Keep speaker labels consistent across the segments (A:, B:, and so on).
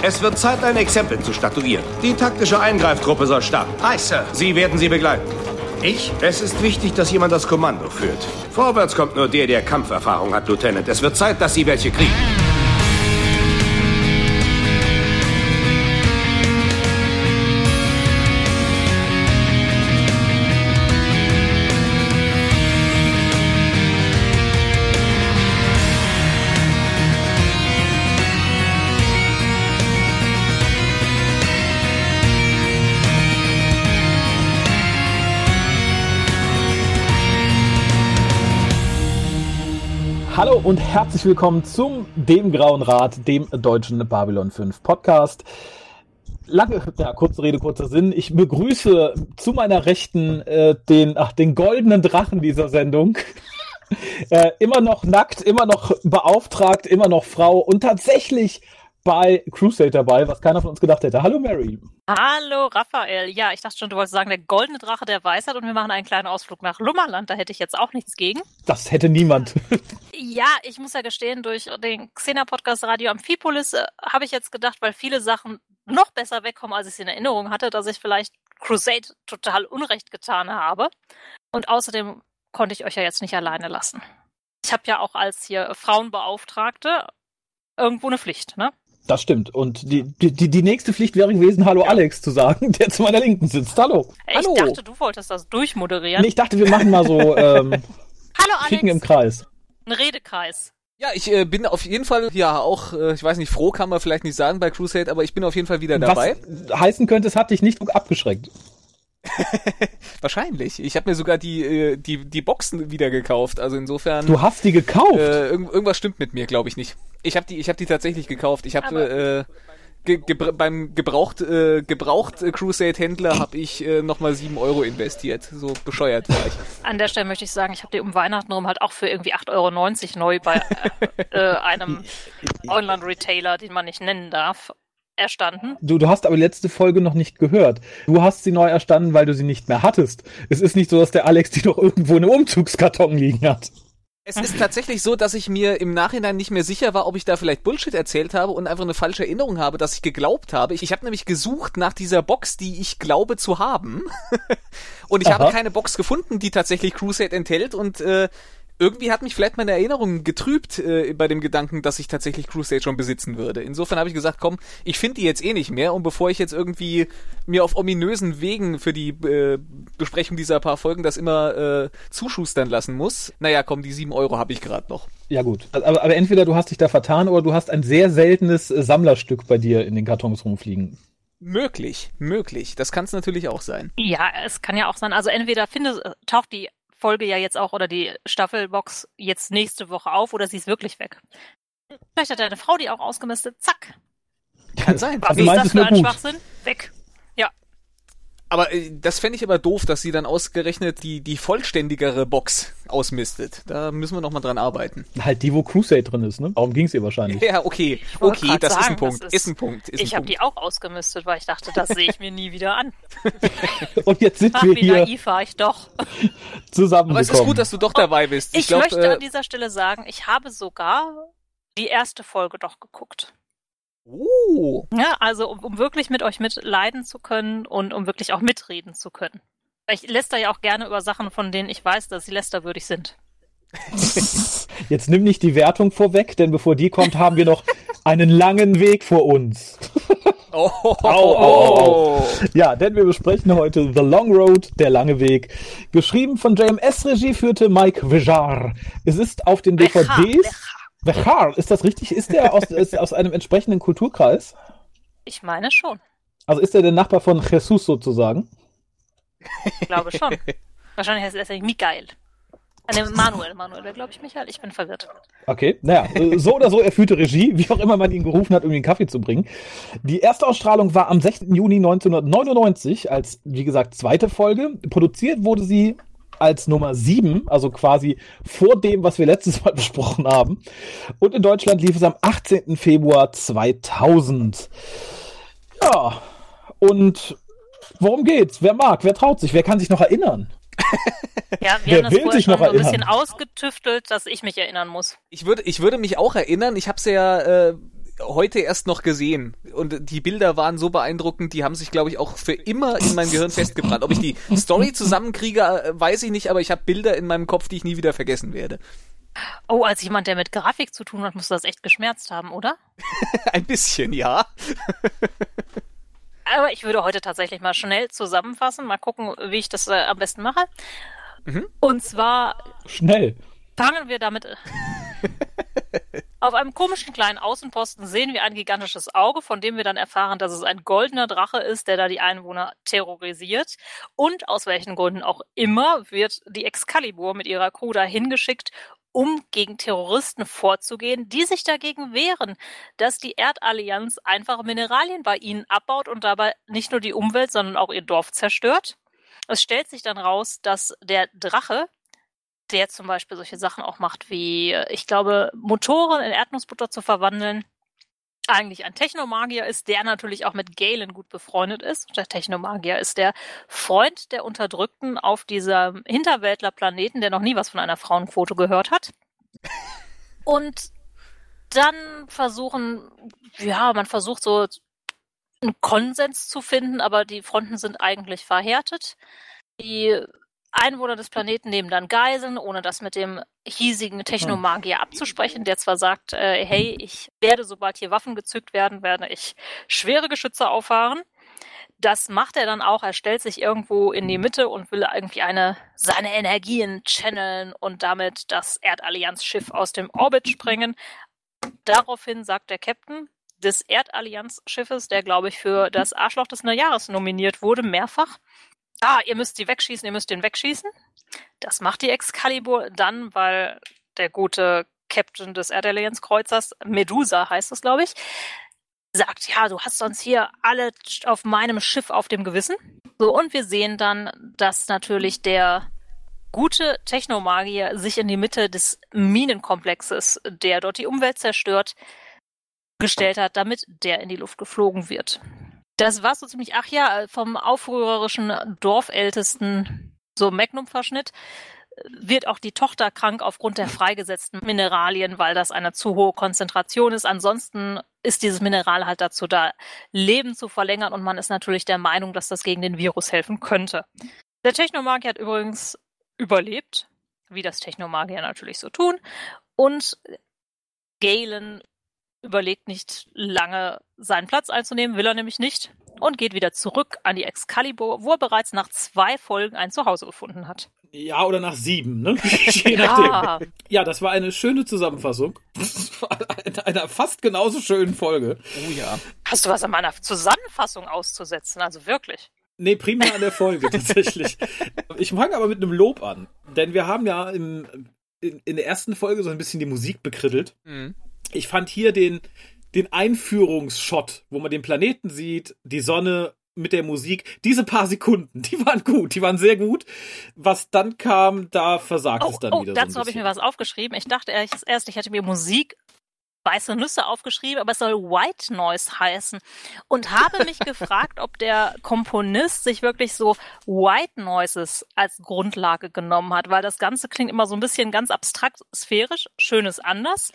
A: Es wird Zeit, ein Exempel zu statuieren. Die taktische Eingreiftruppe soll starten.
B: Hi, Sir.
A: Sie werden sie begleiten.
B: Ich?
A: Es ist wichtig, dass jemand das Kommando führt. Vorwärts kommt nur der, der Kampferfahrung hat, Lieutenant. Es wird Zeit, dass Sie welche kriegen.
C: Und herzlich willkommen zum Dem Grauen Rat, dem deutschen Babylon 5 Podcast. Lange, ja, kurze Rede, kurzer Sinn. Ich begrüße zu meiner Rechten äh, den, ach, den goldenen Drachen dieser Sendung. äh, immer noch nackt, immer noch beauftragt, immer noch Frau und tatsächlich bei Crusade dabei, was keiner von uns gedacht hätte. Hallo Mary.
D: Hallo Raphael. Ja, ich dachte schon, du wolltest sagen, der goldene Drache der Weisheit und wir machen einen kleinen Ausflug nach Lummerland. Da hätte ich jetzt auch nichts gegen.
C: Das hätte niemand.
D: Ja, ich muss ja gestehen, durch den Xena-Podcast Radio Amphipolis äh, habe ich jetzt gedacht, weil viele Sachen noch besser wegkommen, als ich sie in Erinnerung hatte, dass ich vielleicht Crusade total Unrecht getan habe. Und außerdem konnte ich euch ja jetzt nicht alleine lassen. Ich habe ja auch als hier Frauenbeauftragte irgendwo eine Pflicht, ne?
C: Das stimmt. Und die, die, die nächste Pflicht wäre gewesen, Hallo ja. Alex zu sagen, der zu meiner Linken sitzt. Hallo.
D: Ich
C: Hallo.
D: dachte, du wolltest das durchmoderieren.
C: Nee, ich dachte, wir machen mal so ähm,
D: Hallo Alex.
C: Kicken im Kreis.
D: Ein Redekreis.
E: Ja, ich äh, bin auf jeden Fall ja auch, äh, ich weiß nicht, froh kann man vielleicht nicht sagen bei Crusade, aber ich bin auf jeden Fall wieder dabei.
C: Was heißen könnte, es hat dich nicht abgeschreckt.
E: Wahrscheinlich. Ich habe mir sogar die, äh, die, die Boxen wieder gekauft. Also insofern.
C: Du hast die gekauft?
E: Äh, irgend, irgendwas stimmt mit mir, glaube ich nicht. Ich habe die, ich habe die tatsächlich gekauft. Ich habe äh, ge, ge, beim gebraucht äh, gebraucht Crusade Händler habe ich äh, nochmal sieben Euro investiert. So bescheuert war ich.
D: An der Stelle möchte ich sagen, ich habe die um Weihnachten rum halt auch für irgendwie 8,90 Euro neu bei äh, äh, einem Online-Retailer, den man nicht nennen darf, erstanden.
C: Du, du hast aber die letzte Folge noch nicht gehört. Du hast sie neu erstanden, weil du sie nicht mehr hattest. Es ist nicht so, dass der Alex die doch irgendwo in einem Umzugskarton liegen hat.
E: Es ist tatsächlich so, dass ich mir im Nachhinein nicht mehr sicher war, ob ich da vielleicht Bullshit erzählt habe und einfach eine falsche Erinnerung habe, dass ich geglaubt habe. Ich, ich habe nämlich gesucht nach dieser Box, die ich glaube zu haben. und ich Aha. habe keine Box gefunden, die tatsächlich Crusade enthält und äh, irgendwie hat mich vielleicht meine Erinnerung getrübt äh, bei dem Gedanken, dass ich tatsächlich Crusade schon besitzen würde. Insofern habe ich gesagt, komm, ich finde die jetzt eh nicht mehr und bevor ich jetzt irgendwie mir auf ominösen Wegen für die äh, Besprechung dieser paar Folgen das immer äh, zuschustern lassen muss, naja, komm, die sieben Euro habe ich gerade noch.
C: Ja gut, aber, aber entweder du hast dich da vertan oder du hast ein sehr seltenes äh, Sammlerstück bei dir in den Kartons rumfliegen.
E: Möglich, möglich. Das kann es natürlich auch sein.
D: Ja, es kann ja auch sein. Also entweder finde, taucht die Folge ja jetzt auch oder die Staffelbox jetzt nächste Woche auf oder sie ist wirklich weg. Vielleicht hat deine Frau die auch ausgemistet. Zack.
E: Kann sein.
D: Was also ist das für ein gut. Schwachsinn? Weg.
E: Aber äh, das fände ich aber doof, dass sie dann ausgerechnet die, die vollständigere Box ausmistet. Da müssen wir nochmal dran arbeiten.
C: Halt die, wo Crusade drin ist, ne? Darum ging es ihr wahrscheinlich.
E: Ja, okay. Okay, das sagen, ist ein Punkt. Ist, ist, ein Punkt. Ist
D: ich habe die auch ausgemistet, weil ich dachte, das sehe ich mir nie wieder an.
C: Und jetzt sind
D: Ach,
C: wir
D: wie
C: hier.
D: naiv war ich doch.
C: Zusammen.
E: Aber es ist gut, dass du doch dabei bist.
D: Ich, ich glaub, möchte äh, an dieser Stelle sagen, ich habe sogar die erste Folge doch geguckt.
E: Oh.
D: Ja, also um, um, wirklich mit euch mitleiden zu können und um wirklich auch mitreden zu können. Ich läster ja auch gerne über Sachen, von denen ich weiß, dass sie lästerwürdig sind.
C: Jetzt nimm nicht die Wertung vorweg, denn bevor die kommt, haben wir noch einen langen Weg vor uns.
E: Oh, oh, oh,
C: Ja, denn wir besprechen heute The Long Road, der lange Weg. Geschrieben von JMS-Regie führte Mike Vejar. Es ist auf den DVDs. Vejar. Bechar, ist das richtig? Ist der aus, ist aus einem entsprechenden Kulturkreis?
D: Ich meine schon.
C: Also ist er der Nachbar von Jesus sozusagen?
D: Ich glaube schon. Wahrscheinlich heißt er deswegen Michael. Ne, Manuel, Manuel glaube ich, Michael. Ich bin verwirrt.
C: Okay, naja, so oder so, er führte Regie, wie auch immer man ihn gerufen hat, um ihn Kaffee zu bringen. Die erste Ausstrahlung war am 6. Juni 1999 als, wie gesagt, zweite Folge. Produziert wurde sie als Nummer 7, also quasi vor dem, was wir letztes Mal besprochen haben. Und in Deutschland lief es am 18. Februar 2000. Ja, und worum geht's? Wer mag? Wer traut sich? Wer kann sich noch erinnern?
D: Ja, wir Wer haben das vorher schon so ein bisschen ausgetüftelt, dass ich mich erinnern muss.
E: Ich würde, ich würde mich auch erinnern. Ich habe es ja äh, heute erst noch gesehen und die Bilder waren so beeindruckend, die haben sich, glaube ich, auch für immer in mein Gehirn festgebrannt. Ob ich die Story zusammenkriege, äh, weiß ich nicht, aber ich habe Bilder in meinem Kopf, die ich nie wieder vergessen werde.
D: Oh, als jemand, der mit Grafik zu tun hat, muss das echt geschmerzt haben, oder?
E: Ein bisschen, ja.
D: Aber ich würde heute tatsächlich mal schnell zusammenfassen, mal gucken, wie ich das äh, am besten mache. Mhm. Und zwar.
F: Schnell.
D: Fangen wir damit. Auf einem komischen kleinen Außenposten sehen wir ein gigantisches Auge, von dem wir dann erfahren, dass es ein goldener Drache ist, der da die Einwohner terrorisiert. Und aus welchen Gründen auch immer wird die Excalibur mit ihrer Crew da hingeschickt, um gegen Terroristen vorzugehen, die sich dagegen wehren, dass die Erdallianz einfache Mineralien bei ihnen abbaut und dabei nicht nur die Umwelt, sondern auch ihr Dorf zerstört. Es stellt sich dann raus, dass der Drache, der zum Beispiel solche Sachen auch macht, wie, ich glaube, Motoren in Erdnussbutter zu verwandeln, eigentlich ein Technomagier ist, der natürlich auch mit Galen gut befreundet ist. Der Technomagier ist der Freund der Unterdrückten auf diesem Hinterwäldlerplaneten, der noch nie was von einer Frauenquote gehört hat. Und dann versuchen, ja, man versucht so einen Konsens zu finden, aber die Fronten sind eigentlich verhärtet. Die Einwohner des Planeten nehmen dann Geiseln, ohne das mit dem hiesigen Technomagier abzusprechen, der zwar sagt, äh, hey, ich werde, sobald hier Waffen gezückt werden, werde ich schwere Geschütze auffahren. Das macht er dann auch. Er stellt sich irgendwo in die Mitte und will irgendwie eine seine Energien channeln und damit das Erdallianz-Schiff aus dem Orbit sprengen. Daraufhin sagt der Captain des Erdallianz-Schiffes, der glaube ich für das Arschloch des Neujahres nominiert wurde, mehrfach, ah, ihr müsst die wegschießen, ihr müsst den wegschießen. Das macht die Excalibur dann, weil der gute Captain des Erdalliance Kreuzers, Medusa heißt es, glaube ich, sagt, ja, du hast sonst hier alle auf meinem Schiff auf dem Gewissen. So, und wir sehen dann, dass natürlich der gute Technomagier sich in die Mitte des Minenkomplexes, der dort die Umwelt zerstört, gestellt hat, damit der in die Luft geflogen wird. Das war so ziemlich, ach ja, vom aufrührerischen Dorfältesten, so Magnum-Verschnitt, wird auch die Tochter krank aufgrund der freigesetzten Mineralien, weil das eine zu hohe Konzentration ist. Ansonsten ist dieses Mineral halt dazu da, Leben zu verlängern und man ist natürlich der Meinung, dass das gegen den Virus helfen könnte. Der Technomagier hat übrigens überlebt, wie das Technomagier natürlich so tun. Und Galen überlegt nicht lange, seinen Platz einzunehmen, will er nämlich nicht und geht wieder zurück an die Excalibur, wo er bereits nach zwei Folgen ein Zuhause gefunden hat.
C: Ja, oder nach sieben, ne? Je ja. Ja, das war eine schöne Zusammenfassung. einer fast genauso schönen Folge.
D: Oh ja. Hast du was an meiner Zusammenfassung auszusetzen? Also wirklich.
C: Nee, primär an der Folge tatsächlich. Ich fange aber mit einem Lob an. Denn wir haben ja im, in, in der ersten Folge so ein bisschen die Musik bekrittelt. Mhm ich fand hier den, den Einführungsshot, wo man den Planeten sieht, die Sonne mit der Musik, diese paar Sekunden, die waren gut, die waren sehr gut. Was dann kam, da versagt oh, es dann
D: oh,
C: wieder.
D: Dazu
C: so
D: habe ich mir was aufgeschrieben. Ich dachte erst, ich hätte mir Musik weiße Nüsse aufgeschrieben, aber es soll White Noise heißen. Und habe mich gefragt, ob der Komponist sich wirklich so White Noises als Grundlage genommen hat, weil das Ganze klingt immer so ein bisschen ganz abstrakt sphärisch, schönes anders.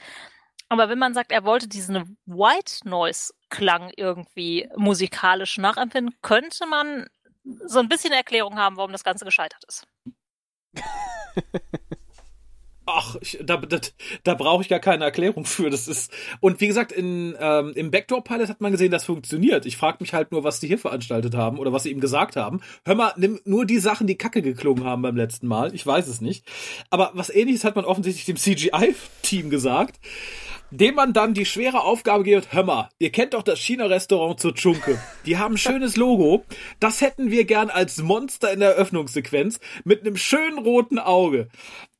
D: Aber wenn man sagt, er wollte diesen White Noise Klang irgendwie musikalisch nachempfinden, könnte man so ein bisschen Erklärung haben, warum das Ganze gescheitert ist.
C: Ach, ich, da, da, da brauche ich gar keine Erklärung für. Das ist und wie gesagt, in, ähm, im Backdoor Pilot hat man gesehen, das funktioniert. Ich frage mich halt nur, was die hier veranstaltet haben oder was sie ihm gesagt haben. Hör mal, nimm nur die Sachen, die Kacke geklungen haben beim letzten Mal. Ich weiß es nicht. Aber was Ähnliches hat man offensichtlich dem CGI-Team gesagt dem man dann die schwere Aufgabe gibt, hör mal, ihr kennt doch das China-Restaurant zur Chunke. Die haben ein schönes Logo. Das hätten wir gern als Monster in der Eröffnungssequenz mit einem schönen roten Auge.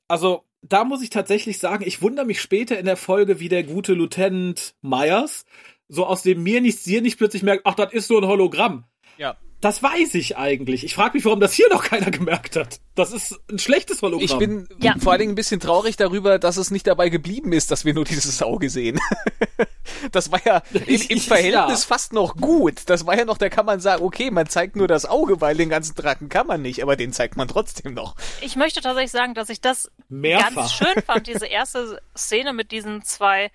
C: Also, da muss ich tatsächlich sagen, ich wundere mich später in der Folge, wie der gute Lieutenant Myers so aus dem mir nichts, dir nicht plötzlich merkt, ach, das ist so ein Hologramm.
E: Ja.
C: Das weiß ich eigentlich. Ich frage mich, warum das hier noch keiner gemerkt hat. Das ist ein schlechtes Hologramm.
E: Ich bin ja. vor allen Dingen ein bisschen traurig darüber, dass es nicht dabei geblieben ist, dass wir nur dieses Auge sehen. das war ja im, im Verhältnis ja. fast noch gut. Das war ja noch, da kann man sagen, okay, man zeigt nur das Auge, weil den ganzen Drachen kann man nicht, aber den zeigt man trotzdem noch.
D: Ich möchte tatsächlich sagen, dass ich das Mehrfach. ganz schön fand, diese erste Szene mit diesen zwei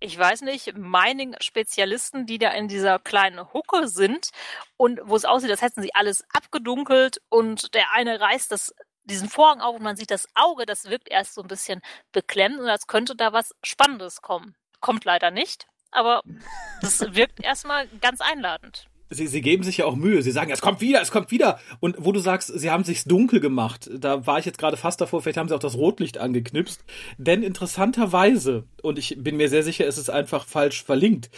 D: ich weiß nicht, Mining-Spezialisten, die da in dieser kleinen Hucke sind und wo es aussieht, als hätten sie alles abgedunkelt und der eine reißt das diesen Vorhang auf und man sieht das Auge, das wirkt erst so ein bisschen beklemmt und als könnte da was Spannendes kommen. Kommt leider nicht, aber das wirkt erstmal ganz einladend.
C: Sie, sie geben sich ja auch Mühe. Sie sagen, es kommt wieder, es kommt wieder. Und wo du sagst, sie haben sich's dunkel gemacht, da war ich jetzt gerade fast davor, vielleicht haben sie auch das Rotlicht angeknipst. Denn interessanterweise, und ich bin mir sehr sicher, es ist einfach falsch verlinkt,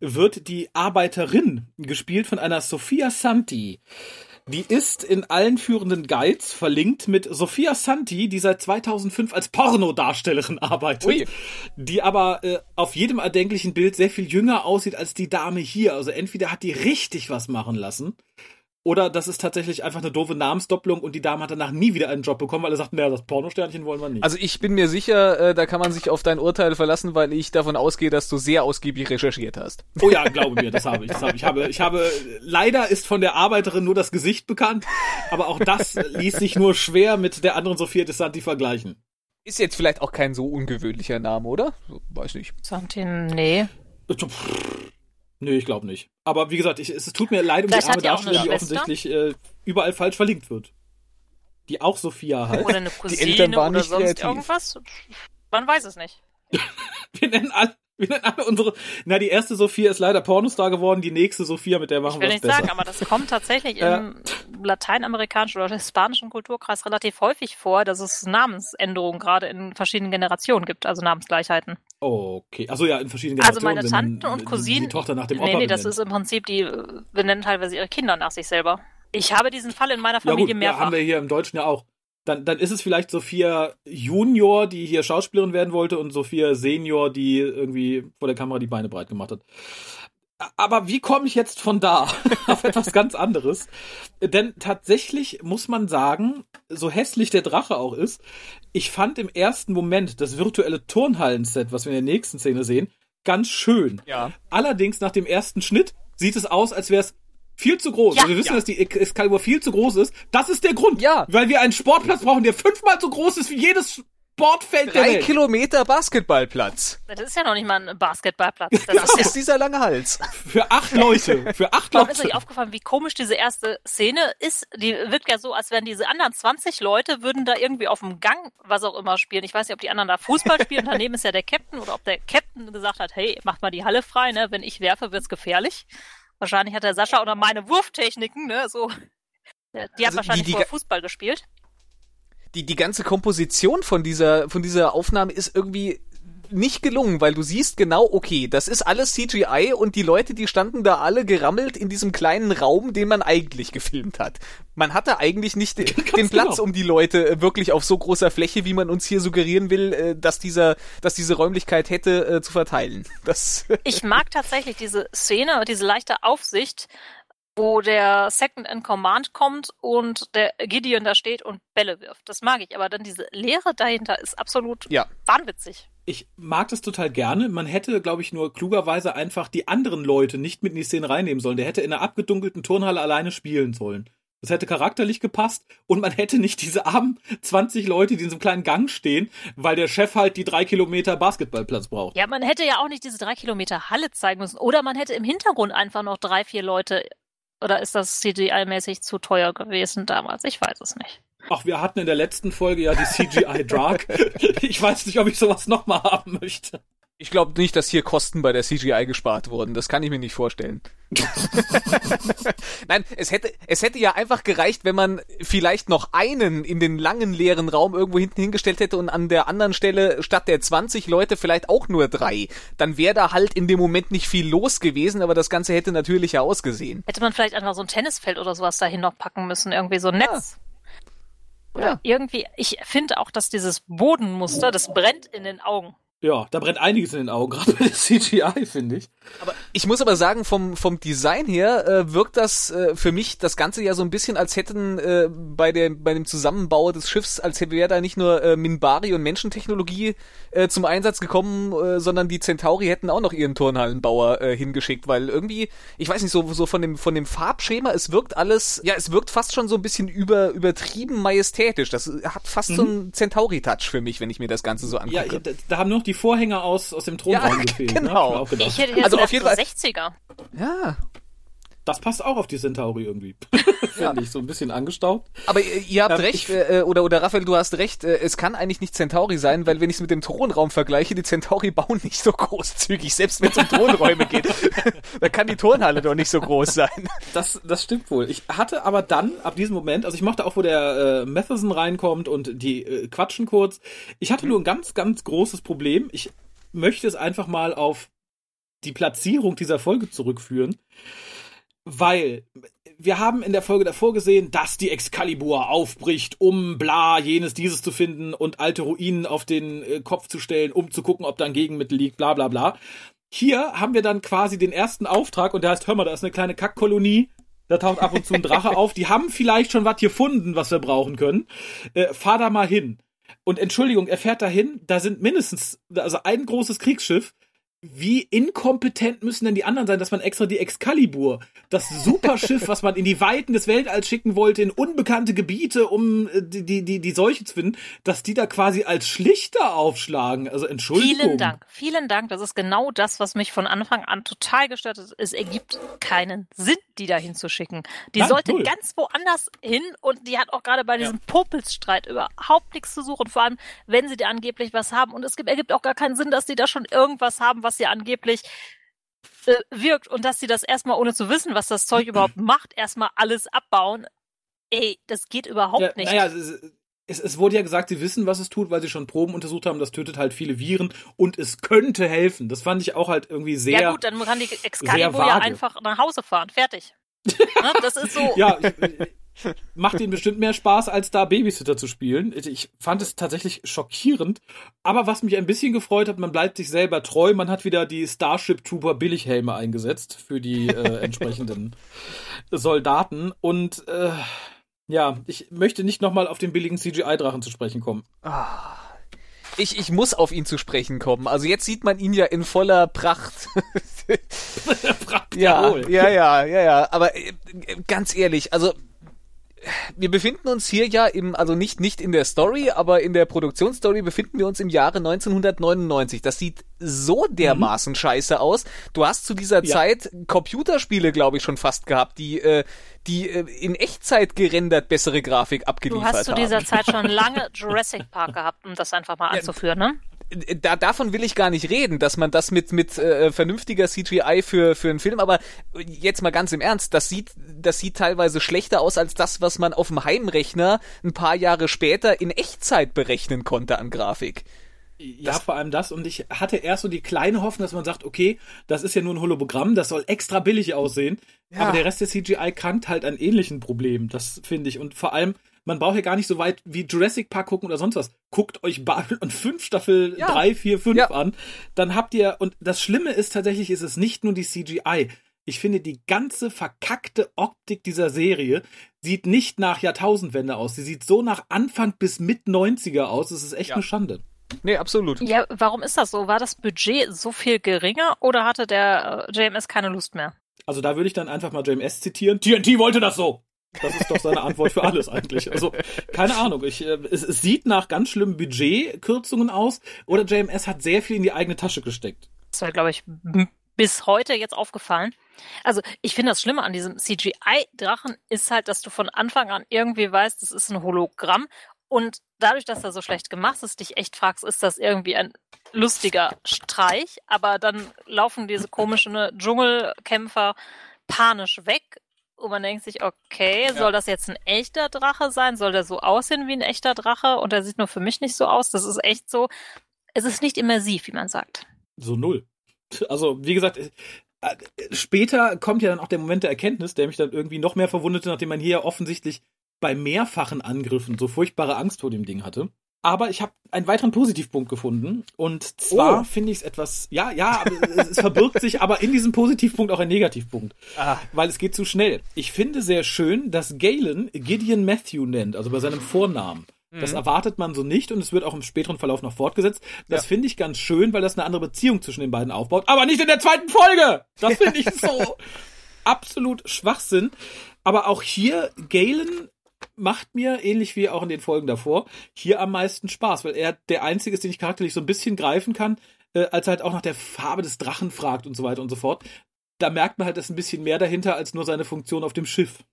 C: wird die Arbeiterin, gespielt von einer Sophia Santi, die ist in allen führenden Guides verlinkt mit Sophia Santi, die seit 2005 als Pornodarstellerin arbeitet,
E: Ui.
C: die aber äh, auf jedem erdenklichen Bild sehr viel jünger aussieht als die Dame hier. Also entweder hat die richtig was machen lassen oder das ist tatsächlich einfach eine doofe Namensdoppelung und die Dame hat danach nie wieder einen Job bekommen, weil er sagt, naja, das Pornosternchen wollen wir nicht.
E: Also ich bin mir sicher, äh, da kann man sich auf dein Urteil verlassen, weil ich davon ausgehe, dass du sehr ausgiebig recherchiert hast.
C: oh ja, glaube mir, das habe ich. Das habe ich. ich habe, ich habe, leider ist von der Arbeiterin nur das Gesicht bekannt, aber auch das ließ sich nur schwer mit der anderen Sophia de Santi vergleichen.
E: Ist jetzt vielleicht auch kein so ungewöhnlicher Name, oder? Weiß nicht.
D: Santin, nee.
C: Nö, ich glaube nicht. Aber wie gesagt, ich, es tut mir leid um die
D: Vielleicht
C: arme
D: die auch eine
C: Darstellerin, die offensichtlich äh, überall falsch verlinkt wird. Die auch Sophia heißt.
D: Oder eine
E: Eltern
D: Cousine
E: waren
D: oder
E: nicht
D: sonst
E: kreativ.
D: irgendwas. Man weiß es nicht.
C: Wir nennen alle, wir nennen alle unsere. Na, die erste Sophia ist leider Pornostar geworden, die nächste Sophia, mit der machen
D: Ich
C: wir
D: will
C: es
D: nicht
C: besser.
D: sagen, aber das kommt tatsächlich
C: Ja.
D: im lateinamerikanischen oder hispanischen Kulturkreis relativ häufig vor, dass es Namensänderungen gerade in verschiedenen Generationen gibt, also Namensgleichheiten.
C: Okay, also ja, in verschiedenen
D: Also
C: Generationen.
D: meine
C: wenn man
D: Tanten und Cousinen.
C: Die Tochter nach dem
D: nee,
C: Opa
D: nee, das
C: benennt.
D: ist im Prinzip die benennen teilweise ihre Kinder nach sich selber. Ich habe diesen Fall in meiner
C: Ja
D: Familie
C: gut, ja,
D: mehrfach.
C: haben wir hier im Deutschen ja auch. Dann, dann ist es vielleicht Sophia Junior, die hier Schauspielerin werden wollte, und Sophia Senior, die irgendwie vor der Kamera die Beine breit gemacht hat. Aber wie komme ich jetzt von da auf etwas ganz anderes? Denn tatsächlich muss man sagen, so hässlich der Drache auch ist, ich fand im ersten Moment das virtuelle Turnhallenset, was wir in der nächsten Szene sehen, ganz schön.
E: Ja.
C: Allerdings nach dem ersten Schnitt sieht es aus, als wäre es viel zu groß.
D: Ja.
C: Also wir wissen,
E: Ja.
C: dass die Excalibur viel zu groß ist. Das ist der Grund.
E: Ja.
C: Weil wir einen Sportplatz brauchen, der fünfmal so groß ist wie jedes Sportfeld der
E: Drei
C: Welt.
E: Kilometer Basketballplatz.
D: Das ist ja noch nicht mal ein Basketballplatz. Das
E: Das
D: ist ja
E: ist dieser lange Hals.
C: Für acht Leute. Für acht
D: Warum ist euch
C: Leute.
D: aufgefallen, wie komisch diese erste Szene ist? Die wirkt ja so, als wären diese anderen 20 Leute, würden da irgendwie auf dem Gang, was auch immer, spielen. Ich weiß nicht, ob die anderen da Fußball spielen. Daneben ist ja der Captain oder ob der Captain gesagt hat, hey, macht mal die Halle frei, ne? Wenn ich werfe, wird's gefährlich. Wahrscheinlich hat der Sascha oder meine Wurftechniken, ne? So. Die hat
E: Also die-
D: wahrscheinlich
E: die ga-
D: Fußball gespielt.
E: Die, die ganze Komposition von dieser, von dieser Aufnahme ist irgendwie nicht gelungen, weil du siehst genau, okay, das ist alles CGI und die Leute, die standen da alle gerammelt in diesem kleinen Raum, den man eigentlich gefilmt hat. Man hatte eigentlich nicht den, Platz,
C: genau.
E: um die Leute äh, wirklich auf so großer Fläche, wie man uns hier suggerieren will, äh, dass dieser, dass diese Räumlichkeit hätte äh, zu verteilen. Das
D: Ich mag tatsächlich diese Szene, diese leichte Aufsicht, wo der Second in Command kommt und der Gideon da steht und Bälle wirft. Das mag ich, aber dann diese Leere dahinter ist absolut
E: Ja.
D: wahnwitzig.
C: Ich mag das total gerne. Man hätte, glaube ich, nur klugerweise einfach die anderen Leute nicht mit in die Szene reinnehmen sollen. Der hätte in einer abgedunkelten Turnhalle alleine spielen sollen. Das hätte charakterlich gepasst und man hätte nicht diese armen 20 Leute, die in so einem kleinen Gang stehen, weil der Chef halt die drei Kilometer Basketballplatz braucht.
D: Ja, man hätte ja auch nicht diese drei Kilometer Halle zeigen müssen. Oder man hätte im Hintergrund einfach noch drei, vier Leute. Oder ist das CGI-mäßig zu teuer gewesen damals? Ich weiß es nicht.
C: Ach, wir hatten in der letzten Folge ja die CGI Dark. Ich weiß nicht, ob ich sowas nochmal haben möchte.
E: Ich glaube nicht, dass hier Kosten bei der CGI gespart wurden. Das kann ich mir nicht vorstellen. Nein, es hätte, es hätte ja einfach gereicht, wenn man vielleicht noch einen in den langen leeren Raum irgendwo hinten hingestellt hätte und an der anderen Stelle statt der 20 Leute vielleicht auch nur drei. Dann wäre da halt in dem Moment nicht viel los gewesen, aber das Ganze hätte natürlicher ausgesehen.
D: Hätte man vielleicht einfach so ein Tennisfeld oder sowas dahin noch packen müssen, irgendwie so ein Netz. Oder
E: Ja.
D: irgendwie, ich finde auch, dass dieses Bodenmuster, das brennt in den Augen.
C: Ja, da brennt einiges in den Augen, gerade bei der CGI, finde ich.
E: Aber ich muss aber sagen, vom, vom Design her äh, wirkt das äh, für mich das Ganze ja so ein bisschen, als hätten äh, bei, der, bei dem Zusammenbau des Schiffs, als wäre da nicht nur äh, Minbari und Menschentechnologie äh, zum Einsatz gekommen, äh, sondern die Centauri hätten auch noch ihren Turnhallenbauer äh, hingeschickt, weil irgendwie, ich weiß nicht, so, so von dem, von dem Farbschema, es wirkt alles, ja, es wirkt fast schon so ein bisschen über, übertrieben majestätisch. Das hat fast so einen Centauri-Touch für mich, wenn ich mir das Ganze so angucke.
C: Ja, da, da haben nur noch die Vorhänge aus, aus dem Thronraum
E: Ja,
C: gefehlt.
E: genau.
C: Ne? Ich
D: hätte jetzt
E: Also
D: also
E: auf jeden Fall-
D: 60er.
E: Ja.
C: Das passt auch auf die Centauri irgendwie. Finde ich, so ein bisschen angestaubt.
E: Aber ihr, ihr habt
C: Ähm,
E: recht, äh, oder, oder Raphael, du hast recht, äh, es kann eigentlich nicht Centauri sein, weil wenn ich es mit dem Thronraum vergleiche, die Centauri bauen nicht so großzügig, selbst wenn es um Thronräume geht. da kann die Turnhalle doch nicht so groß sein.
C: Das, das stimmt wohl. Ich hatte aber dann, ab diesem Moment, also ich mochte auch, wo der äh, Matheson reinkommt und die äh, quatschen kurz. Ich hatte nur ein ganz, ganz großes Problem. Ich möchte es einfach mal auf die Platzierung dieser Folge zurückführen, weil wir haben in der Folge davor gesehen, dass die Excalibur aufbricht, um bla, jenes, dieses zu finden und alte Ruinen auf den äh, Kopf zu stellen, um zu gucken, ob da ein Gegenmittel liegt, bla bla bla. Hier haben wir dann quasi den ersten Auftrag und der heißt, hör mal, da ist eine kleine Kackkolonie, da taucht ab und zu ein Drache auf, die haben vielleicht schon was gefunden, was wir brauchen können. Äh, fahr da mal hin. Und Entschuldigung, er fährt dahin, da sind mindestens, also ein großes Kriegsschiff. Wie inkompetent müssen denn die anderen sein, dass man extra die Excalibur, das Superschiff, was man in die Weiten des Weltalls schicken wollte, in unbekannte Gebiete, um äh, die, die, die, die Seuche zu finden, dass die da quasi als Schlichter aufschlagen. Also Entschuldigung.
D: Vielen Dank. Vielen Dank. Das ist genau das, was mich von Anfang an total gestört hat. Es ergibt keinen Sinn, die da hinzuschicken. Die
C: Nein,
D: sollte
C: null.
D: ganz woanders hin und die hat auch gerade bei diesem Popelsstreit überhaupt nichts zu suchen. Vor allem, wenn sie da angeblich was haben. Und es gibt, ergibt auch gar keinen Sinn, dass die da schon irgendwas haben, was sie angeblich äh, wirkt und dass sie das erstmal ohne zu wissen, was das Zeug überhaupt macht, erstmal alles abbauen. Ey, das geht überhaupt
C: Ja,
D: nicht.
C: naja, es, es, wurde ja gesagt, sie wissen, was es tut, weil sie schon Proben untersucht haben. Das tötet halt viele Viren und es könnte helfen. Das fand ich auch halt irgendwie sehr.
D: ja gut, dann kann die Excalibur ja einfach nach Hause fahren. Fertig. ne? Das ist so.
C: ja, ich, macht ihnen bestimmt mehr Spaß, als da Babysitter zu spielen. Ich fand es tatsächlich schockierend. Aber was mich ein bisschen gefreut hat, man bleibt sich selber treu. Man hat wieder die Starship Trooper Billighelme eingesetzt für die äh, entsprechenden Soldaten. Und äh, ja, ich möchte nicht nochmal auf den billigen CGI-Drachen zu sprechen kommen.
E: Ich, ich muss auf ihn zu sprechen kommen. Also jetzt sieht man ihn ja in voller Pracht. ja,
C: Jawohl.
E: ja, ja, ja, ja. Aber äh, ganz ehrlich, also wir befinden uns hier ja im, also nicht, nicht in der Story, aber in der Produktionsstory befinden wir uns im Jahre 1999. Das sieht so dermaßen scheiße aus. Du hast zu dieser
C: Ja.
E: Zeit Computerspiele, glaube ich, schon fast gehabt, die, äh, die äh, in Echtzeit gerendert bessere Grafik
D: Du
E: abgeliefert
D: hast zu
E: haben.
D: dieser Zeit schon lange Jurassic Park gehabt, um das einfach mal anzuführen, ne?
E: Da, davon will ich gar nicht reden, dass man das mit mit äh, vernünftiger CGI für für einen Film, aber jetzt mal ganz im Ernst, das sieht das sieht teilweise schlechter aus als das, was man auf dem Heimrechner ein paar Jahre später in Echtzeit berechnen konnte an Grafik.
C: Ja, vor allem das. Und ich hatte erst so die kleine Hoffnung, dass man sagt, okay, das ist ja nur ein Hologramm, das soll extra billig aussehen.
E: Ja.
C: Aber der Rest der CGI krankt halt an ähnlichen Problemen. Das finde ich. Und vor allem, man braucht ja gar nicht so weit wie Jurassic Park gucken oder sonst was. Guckt euch Babylon 5 Staffel
E: Ja.
C: 3, 4, 5
E: Ja.
C: an. Dann habt ihr, und das Schlimme ist tatsächlich, ist es nicht nur die CGI. Ich finde, die ganze verkackte Optik dieser Serie sieht nicht nach Jahrtausendwende aus. Sie sieht so nach Anfang bis mit 90er aus. Es ist echt
E: Ja.
C: eine Schande.
E: Nee, absolut.
D: Ja, warum ist das so? War das Budget so viel geringer oder hatte der äh, JMS keine Lust mehr?
C: Also da würde ich dann einfach mal JMS zitieren. TNT wollte das so. Das ist doch seine Antwort für alles eigentlich. Also keine Ahnung. Ich, äh, es, es sieht nach ganz schlimmen Budgetkürzungen aus oder JMS hat sehr viel in die eigene Tasche gesteckt.
D: Das war, glaube ich, bis heute jetzt aufgefallen. Also ich finde das Schlimme an diesem CGI-Drachen ist halt, dass du von Anfang an irgendwie weißt, das ist ein Hologramm und dadurch, dass er so schlecht gemacht ist, dich echt fragst, ist das irgendwie ein lustiger Streich, aber dann laufen diese komischen ne, Dschungelkämpfer panisch weg und man denkt sich, okay, soll das jetzt ein echter Drache sein? Soll der so aussehen wie ein echter Drache? Und der sieht nur für mich nicht so aus. Das ist echt so, es ist nicht immersiv, wie man sagt.
C: So null. Also wie gesagt, später kommt ja dann auch der Moment der Erkenntnis, der mich dann irgendwie noch mehr verwunderte, nachdem man hier offensichtlich bei mehrfachen Angriffen so furchtbare Angst vor dem Ding hatte. Aber ich habe einen weiteren Positivpunkt gefunden. Und zwar
E: Oh.
C: finde ich es etwas, ja, ja, es, es verbirgt sich aber in diesem Positivpunkt auch ein Negativpunkt.
E: Ah.
C: Weil es geht zu schnell. Ich finde sehr schön, dass Galen Gideon Matthew nennt, also bei seinem Vornamen. Das erwartet man so nicht und es wird auch im späteren Verlauf noch fortgesetzt. Das
E: Ja.
C: finde ich ganz schön, weil das eine andere Beziehung zwischen den beiden aufbaut. Aber nicht in der zweiten Folge! Das finde ich so absolut Schwachsinn. Aber auch hier, Galen macht mir, ähnlich wie auch in den Folgen davor, hier am meisten Spaß, weil er der Einzige ist, den ich charakterlich so ein bisschen greifen kann, äh, als er halt auch nach der Farbe des Drachen fragt und so weiter und so fort. Da merkt man halt, dass ein bisschen mehr dahinter als nur seine Funktion auf dem Schiff.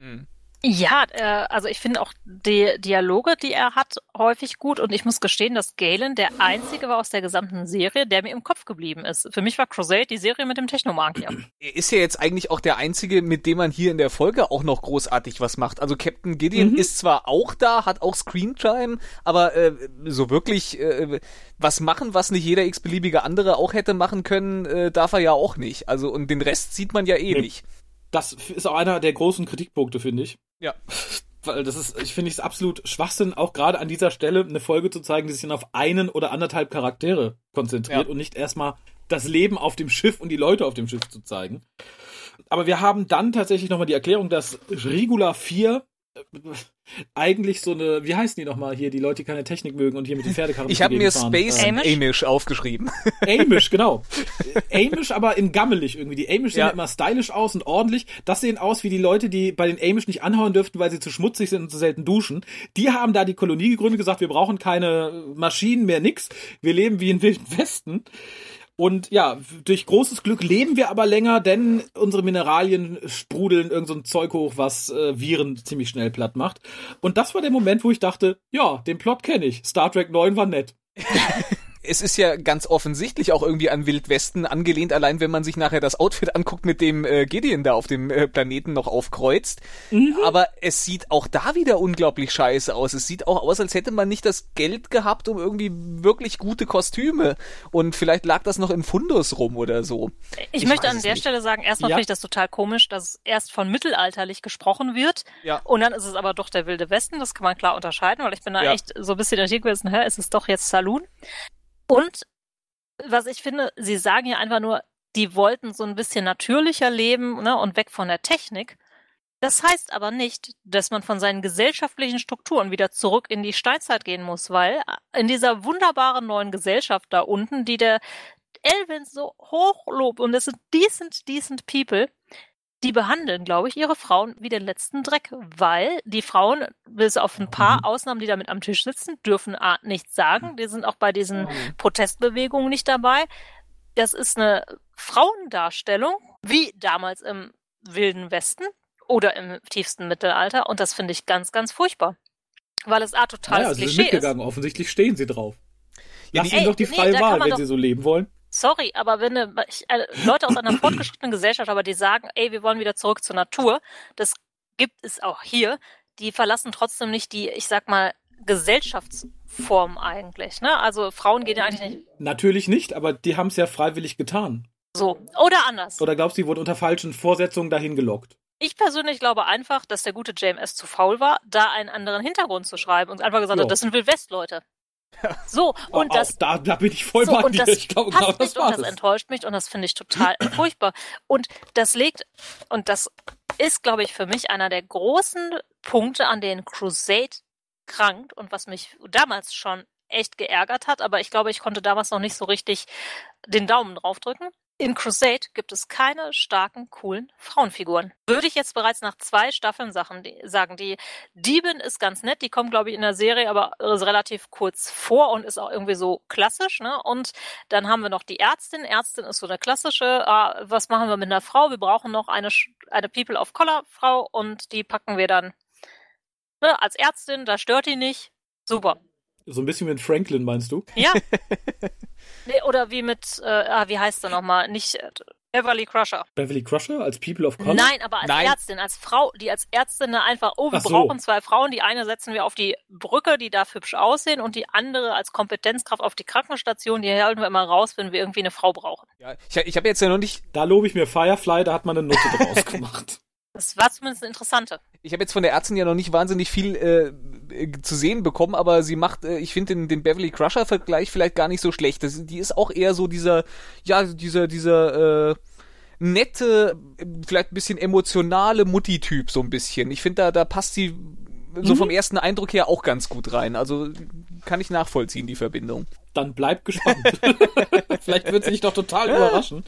E: Hm.
D: Ja, äh, also ich finde auch die Dialoge, die er hat, häufig gut. Und ich muss gestehen, dass Galen der einzige war aus der gesamten Serie, der mir im Kopf geblieben ist. Für mich war Crusade die Serie mit dem Technomagier.
E: Er ist ja jetzt eigentlich auch der einzige, mit dem man hier in der Folge auch noch großartig was macht. Also Captain Gideon
C: Mhm.
E: ist zwar auch da, hat auch Screentime, aber äh, so wirklich äh, was machen, was nicht jeder x-beliebige andere auch hätte machen können, äh, darf er ja auch nicht. Also und den Rest sieht man ja eh
C: Nee.
E: nicht.
C: Das ist auch einer der großen Kritikpunkte, finde ich.
E: Ja.
C: Weil das ist, ich finde es absolut Schwachsinn, auch gerade an dieser Stelle eine Folge zu zeigen, die sich dann auf einen oder anderthalb Charaktere konzentriert
E: Ja.
C: und nicht erstmal das Leben auf dem Schiff und die Leute auf dem Schiff zu zeigen. Aber wir haben dann tatsächlich nochmal die Erklärung, dass Regula 4 äh, eigentlich so eine, wie heißen die nochmal hier, die Leute, die keine Technik mögen und hier mit den Pferdekarren
E: Ich habe mir
C: Gegend fahren.
E: Space
C: Ähm,
D: Amish?
E: Amish aufgeschrieben.
C: Amish, genau. Amish, aber in gammelig irgendwie. Die Amish sehen
E: Ja.
C: ja immer stylisch aus und ordentlich. Das sehen aus wie die Leute, die bei den Amish nicht anhauen dürften, weil sie zu schmutzig sind und zu selten duschen. Die haben da die Kolonie gegründet, gesagt, wir brauchen keine Maschinen mehr, nix. Wir leben wie in Wilden Westen. Und ja, durch großes Glück leben wir aber länger, denn unsere Mineralien sprudeln irgend so ein Zeug hoch, was äh, Viren ziemlich schnell platt macht. Und das war der Moment, wo ich dachte, ja, den Plot kenne ich. Star Trek 9 war nett.
E: es ist ja ganz offensichtlich auch irgendwie an Wildwesten angelehnt, allein wenn man sich nachher das Outfit anguckt, mit dem äh, Gideon da auf dem äh, Planeten noch aufkreuzt. Aber es sieht auch da wieder unglaublich scheiße aus. Es sieht auch aus, als hätte man nicht das Geld gehabt, um irgendwie wirklich gute Kostüme. Und vielleicht lag das noch im Fundus rum oder so.
D: Ich,
E: Ich
D: möchte an der
E: nicht.
D: Stelle sagen, erstmal
C: Ja.
D: finde ich das total komisch, dass erst von mittelalterlich gesprochen wird
E: Ja.
D: und dann ist es aber doch der Wilde Westen. Das kann man klar unterscheiden, weil ich bin da
E: Ja.
D: echt so ein bisschen irritiert gewesen, hä, ist es doch jetzt Saloon? Und was ich finde, sie sagen ja einfach nur, die wollten so ein bisschen natürlicher leben ne, und weg von der Technik. Das heißt aber nicht, dass man von seinen gesellschaftlichen Strukturen wieder zurück in die Steinzeit gehen muss, weil in dieser wunderbaren neuen Gesellschaft da unten, die der Elvin so hoch lobt und das sind decent, decent people, die behandeln, glaube ich, ihre Frauen wie den letzten Dreck, weil die Frauen, bis auf ein paar Ausnahmen, die da mit am Tisch sitzen, dürfen A, nichts sagen. Die sind auch bei diesen Protestbewegungen nicht dabei. Das ist eine Frauendarstellung, wie damals im Wilden Westen oder im tiefsten Mittelalter. Und das finde ich ganz, ganz furchtbar. Weil es A, totales
C: Naja, sie sind
D: Klischee ist.
C: mitgegangen. Offensichtlich stehen sie drauf.
E: Ja,
C: Lass
E: die-
C: ihnen doch die
D: nee,
C: freie
D: kann
C: Wahl, wenn
D: doch-
C: sie so leben wollen.
D: Sorry, aber wenn ne, ich, äh, Leute aus einer fortgeschrittenen Gesellschaft, aber die sagen, ey, wir wollen wieder zurück zur Natur, das gibt es auch hier, die verlassen trotzdem nicht die, ich sag mal, Gesellschaftsform eigentlich. Ne? Also Frauen gehen ja eigentlich nicht
C: Natürlich nicht, aber die haben es ja freiwillig getan.
D: so. Oder anders.
C: Oder glaubst du, die wurden unter falschen Vorsetzungen dahin gelockt?
D: Ich persönlich glaube einfach, dass der gute JMS zu faul war, da einen anderen Hintergrund zu schreiben und einfach gesagt
C: Ja.
D: hat, das sind Wildwest-Leute. So, und
C: Auch
D: das,
C: da, da bin ich voll
D: so,
C: bei
D: und
C: dir.
D: das
C: Ich glaube, genau das
D: nicht und
C: war
D: das enttäuscht mich und das finde ich total furchtbar. Und das legt, und das ist, glaube ich, für mich einer der großen Punkte, an denen Crusade krankt und was mich damals schon echt geärgert hat, aber ich glaube, ich konnte damals noch nicht so richtig den Daumen draufdrücken. In Crusade gibt es keine starken, coolen Frauenfiguren. Würde ich jetzt bereits nach zwei Staffeln Sachen sagen. Die Diebin ist ganz nett, die kommt, glaube ich, in der Serie aber äh, relativ kurz vor und ist auch irgendwie so klassisch. Ne? Und dann haben wir noch die Ärztin. Ärztin ist so eine klassische, ah, was machen wir mit einer Frau? Wir brauchen noch eine, eine People of Color Frau und die packen wir dann ne, als Ärztin, da stört die nicht. Super.
C: So ein bisschen wie mit Franklin, meinst du?
D: Ja. nee, oder wie mit, äh, ah, wie heißt er nochmal? Nicht äh, Beverly Crusher.
C: Beverly Crusher als People of Color?
D: Nein, aber als
E: Nein.
D: Ärztin, als Frau, die als Ärztin einfach, oh, wir
C: Ach so.
D: brauchen zwei Frauen, die eine setzen wir auf die Brücke, die darf hübsch aussehen und die andere als Kompetenzkraft auf die Krankenstation, die halten wir immer raus, wenn wir irgendwie eine Frau brauchen.
E: Ja, ich, ich habe jetzt ja noch nicht,
C: Da lobe ich mir Firefly, da hat man eine Note draus gemacht.
D: Das war zumindest eine interessante.
E: ich habe jetzt von der Ärztin ja noch nicht wahnsinnig viel äh, äh, zu sehen bekommen, aber sie macht, äh, ich finde den, den Beverly Crusher Vergleich vielleicht gar nicht so schlecht. Das, die ist auch eher so dieser, ja, dieser, dieser äh, nette, vielleicht ein bisschen emotionale Mutti-Typ so ein bisschen. Ich finde, da, da passt sie so vom ersten Eindruck her auch ganz gut rein. Also kann ich nachvollziehen, die Verbindung.
C: Dann bleib gespannt. Vielleicht wird sie dich doch total überraschen.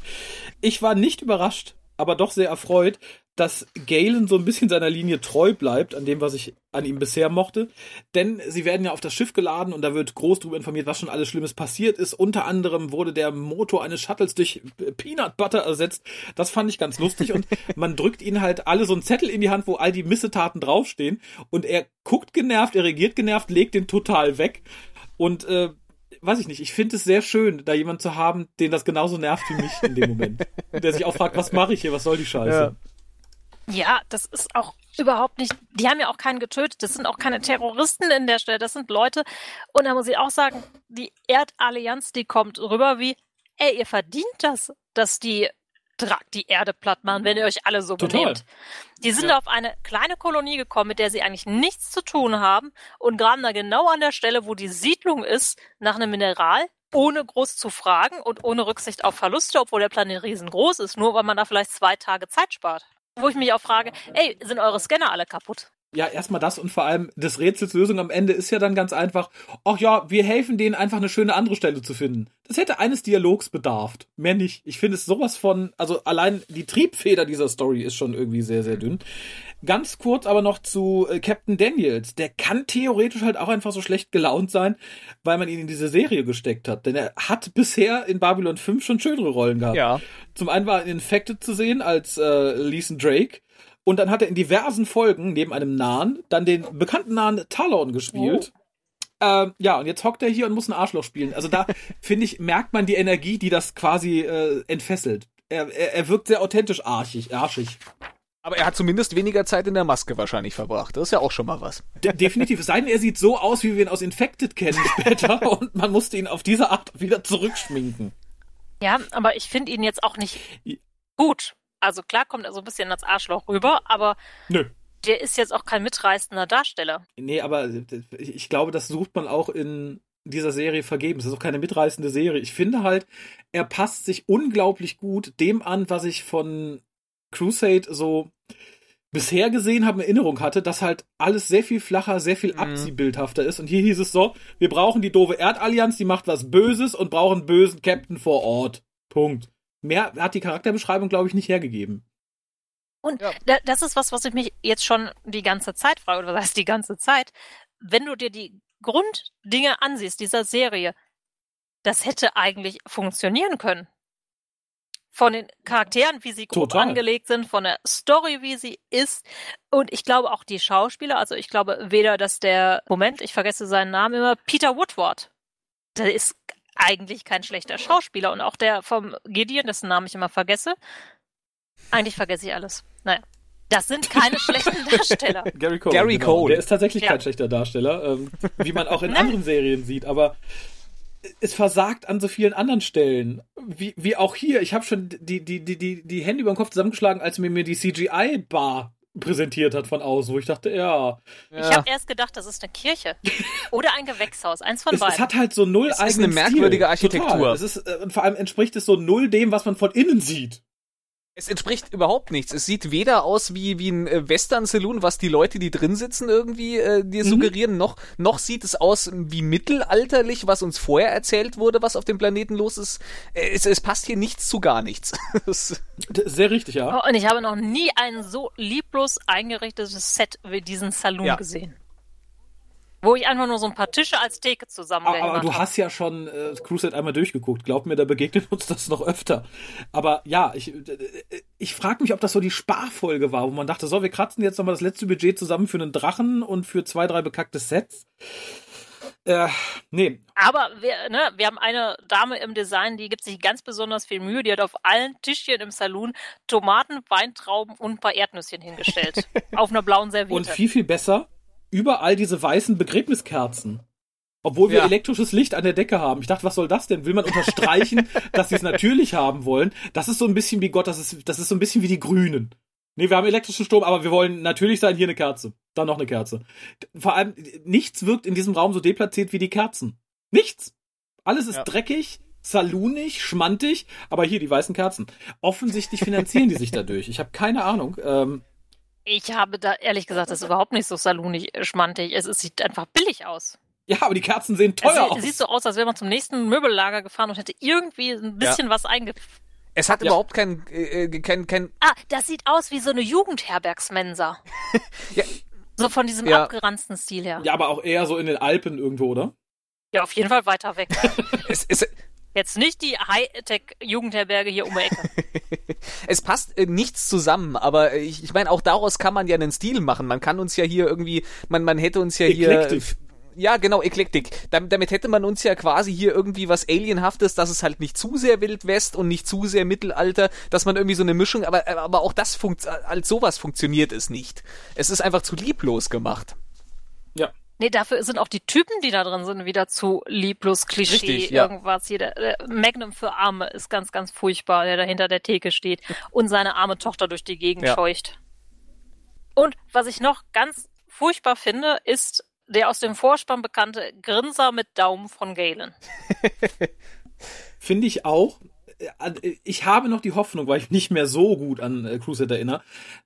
C: Ich war nicht überrascht, aber doch sehr erfreut, dass Galen so ein bisschen seiner Linie treu bleibt, an dem, was ich an ihm bisher mochte. Denn sie werden ja auf das Schiff geladen und da wird groß darüber informiert, was schon alles Schlimmes passiert ist. Unter anderem wurde der Motor eines Shuttles durch Peanut Butter ersetzt. Das fand ich ganz lustig und man drückt ihnen halt alle so einen Zettel in die Hand, wo all die Missetaten draufstehen und er guckt genervt, er reagiert genervt, legt den total weg und äh, weiß ich nicht, ich finde es sehr schön, da jemand zu haben, den das genauso nervt wie mich in dem Moment. der sich auch fragt, was mache ich hier, was soll die Scheiße?
D: Ja. Ja, das ist auch überhaupt nicht, die haben ja auch keinen getötet, das sind auch keine Terroristen in der Stelle, das sind Leute, und da muss ich auch sagen, die Erdallianz, die kommt rüber wie, ey, ihr verdient das, dass die tragt die Erde platt machen, wenn ihr euch alle so
C: Total.
D: benehmt. Die sind
C: Ja.
D: auf eine kleine Kolonie gekommen, mit der sie eigentlich nichts zu tun haben und graben da genau an der Stelle, wo die Siedlung ist, nach einem Mineral, ohne groß zu fragen und ohne Rücksicht auf Verluste, obwohl der Planet riesengroß ist, nur weil man da vielleicht zwei Tage Zeit spart. Wo ich mich auch frage, ey, sind eure Scanner alle kaputt?
C: Ja, erstmal das und vor allem des Rätsels Lösung am Ende ist ja dann ganz einfach, ach ja, wir helfen denen einfach eine schöne andere Stelle zu finden. Das hätte eines Dialogs bedarft. Mehr nicht. Ich finde es sowas von, also allein die Triebfeder dieser Story ist schon irgendwie sehr, sehr dünn. Ganz kurz aber noch zu äh, Captain Daniels. Der kann theoretisch halt auch einfach so schlecht gelaunt sein, weil man ihn in diese Serie gesteckt hat. Denn er hat bisher in Babylon 5 schon schönere Rollen gehabt.
E: Ja.
C: Zum einen war er in Infected zu sehen als äh, Leeson Drake. Und dann hat er in diversen Folgen neben einem Nahen dann den bekannten Nahen Talon gespielt. Ähm, ja, und jetzt hockt er hier und muss ein Arschloch spielen. Also da, finde ich, merkt man die Energie, die das quasi äh, entfesselt. Er, er, er wirkt sehr authentisch arschig, arschig.
E: Aber er hat zumindest weniger Zeit in der Maske wahrscheinlich verbracht. Das ist ja auch schon mal was.
C: De definitiv. Es sei denn, er sieht so aus, wie wir ihn aus Infected kennen später. und man musste ihn auf diese Art wieder zurückschminken.
D: Ja, aber ich finde ihn jetzt auch nicht gut. Also klar kommt er so ein bisschen als Arschloch rüber, aber
C: Nö.
D: der ist jetzt auch kein mitreißender Darsteller.
C: Nee, aber ich glaube, das sucht man auch in dieser Serie vergebens. Das ist auch keine mitreißende Serie. Ich finde halt, er passt sich unglaublich gut dem an, was ich von Crusade so bisher gesehen habe, in Erinnerung hatte, dass halt alles sehr viel flacher, sehr viel
E: Mhm.
C: abziehbildhafter ist. Und hier hieß es so, wir brauchen die doofe Erdallianz, die macht was Böses und brauchen einen bösen Captain vor Ort. Punkt. Mehr hat die Charakterbeschreibung, glaube ich, nicht hergegeben.
D: Und
E: Ja.
D: da, das ist was, was ich mich jetzt schon die ganze Zeit frage, oder was heißt die ganze Zeit? Wenn du dir die Grunddinge ansiehst, dieser Serie, das hätte eigentlich funktionieren können. Von den Charakteren, wie sie grob
C: Total.
D: angelegt sind, von der Story, wie sie ist. Und ich glaube auch die Schauspieler, also ich glaube weder, dass der, Moment, ich vergesse seinen Namen immer, Peter Woodward, der ist eigentlich kein schlechter Schauspieler. Und auch der vom Gideon, dessen Namen ich immer vergesse, eigentlich vergesse ich alles. Naja. Das sind keine schlechten Darsteller.
C: Gary Cole.
E: Gary
C: genau.
E: Cole.
C: Der ist tatsächlich
D: Ja.
C: kein schlechter Darsteller, ähm, wie man auch in anderen Serien sieht, aber es versagt an so vielen anderen Stellen. Wie, wie auch hier. Ich habe schon die, die, die, die, die Hände über den Kopf zusammengeschlagen, als mir mir die CGI-Bar präsentiert hat von außen, wo ich dachte, ja.
D: Ich habe erst gedacht, das ist eine Kirche. Oder ein Gewächshaus. Eins von
C: Es,
D: beiden.
C: es hat halt so null
E: Es ist eine merkwürdige
C: Stil.
E: Architektur.
C: Total. Es ist, äh, und vor allem entspricht es so null dem, was man von innen sieht.
E: Es entspricht überhaupt nichts. Es sieht weder aus wie, wie ein äh, Western-Saloon, was die Leute, die drin sitzen, irgendwie äh, dir suggerieren, noch, noch sieht es aus wie mittelalterlich, was uns vorher erzählt wurde, was auf dem Planeten los ist. Äh, Es, es passt hier nichts zu gar nichts.
C: Sehr richtig, ja.
D: Oh, und ich habe noch nie ein so lieblos eingerichtetes Set wie diesen Saloon
E: Ja.
D: gesehen. Wo ich einfach nur so ein paar Tische als Theke
C: Aber,
D: zusammengehämmert
C: aber du hast ja schon äh, Crusade einmal durchgeguckt. Glaub mir, da begegnet uns das noch öfter. Aber ja, ich, äh, ich frage mich, ob das so die Sparfolge war, wo man dachte, so, wir kratzen jetzt nochmal das letzte Budget zusammen für einen Drachen und für zwei, drei bekackte Sets. Äh, nee,
D: Aber wir, ne, wir haben eine Dame im Design, die gibt sich ganz besonders viel Mühe. Die hat auf allen Tischchen im Saloon Tomaten, Weintrauben und ein paar Erdnüsschen hingestellt. auf einer blauen Serviette.
C: und viel, viel besser, überall diese weißen Begräbniskerzen. Obwohl wir
E: Ja.
C: elektrisches Licht an der Decke haben. Ich dachte, was soll das denn? Will man unterstreichen, dass sie es natürlich haben wollen? Das ist so ein bisschen wie Gott, das ist, das ist so ein bisschen wie die Grünen. Nee, wir haben elektrischen Strom, aber wir wollen natürlich sein, hier eine Kerze. Dann noch eine Kerze. Vor allem, nichts wirkt in diesem Raum so deplatziert wie die Kerzen. Nichts. Alles ist
E: Ja.
C: dreckig, salunig, schmantig, aber hier die weißen Kerzen. Offensichtlich finanzieren die sich dadurch. Ich habe keine Ahnung. Ähm,
D: ich habe da ehrlich gesagt, das ist überhaupt nicht so salunig äh, schmantig. Es, es sieht einfach billig aus.
C: ja, aber die Kerzen sehen teuer
D: Es,
C: aus.
D: sieht- es sieht so aus, als wäre man zum nächsten Möbellager gefahren und hätte irgendwie ein bisschen was einge
E: Es hat überhaupt kein, äh, kein, kein.
D: Ah, das sieht aus wie so eine Jugendherbergsmensa.
E: Ja.
D: So von diesem
E: Ja.
D: abgeranzten Stil her.
C: Ja, aber auch eher so in den Alpen irgendwo, oder?
D: Ja, auf jeden Fall weiter weg.
E: Es, es,
D: Jetzt nicht die Hightech-Jugendherberge hier um die Ecke.
E: es passt äh, nichts zusammen, aber äh, ich, ich meine, auch daraus kann man ja einen Stil machen. Man kann uns ja hier irgendwie, man, man hätte uns ja hier.
C: Eklektik.
E: Ja, genau, Eklektik. Damit, damit hätte man uns ja quasi hier irgendwie was Alienhaftes, dass es halt nicht zu sehr Wild West und nicht zu sehr Mittelalter, dass man irgendwie so eine Mischung, aber, aber auch das funkt, als sowas funktioniert es nicht. Es ist einfach zu lieblos gemacht.
D: Nee, dafür sind auch die Typen, die da drin sind, wieder zu lieblos Klischee,
E: Richtig, ja.
D: irgendwas. Hier, der, der Magnum für Arme ist ganz, ganz furchtbar, der da hinter der Theke steht und seine arme Tochter durch die Gegend
E: Ja.
D: scheucht. Und was ich noch ganz furchtbar finde, ist der aus dem Vorspann bekannte Grinser mit Daumen von Galen.
C: Finde ich auch. Ich habe noch die Hoffnung, weil ich nicht mehr so gut an äh, Crusade erinnere,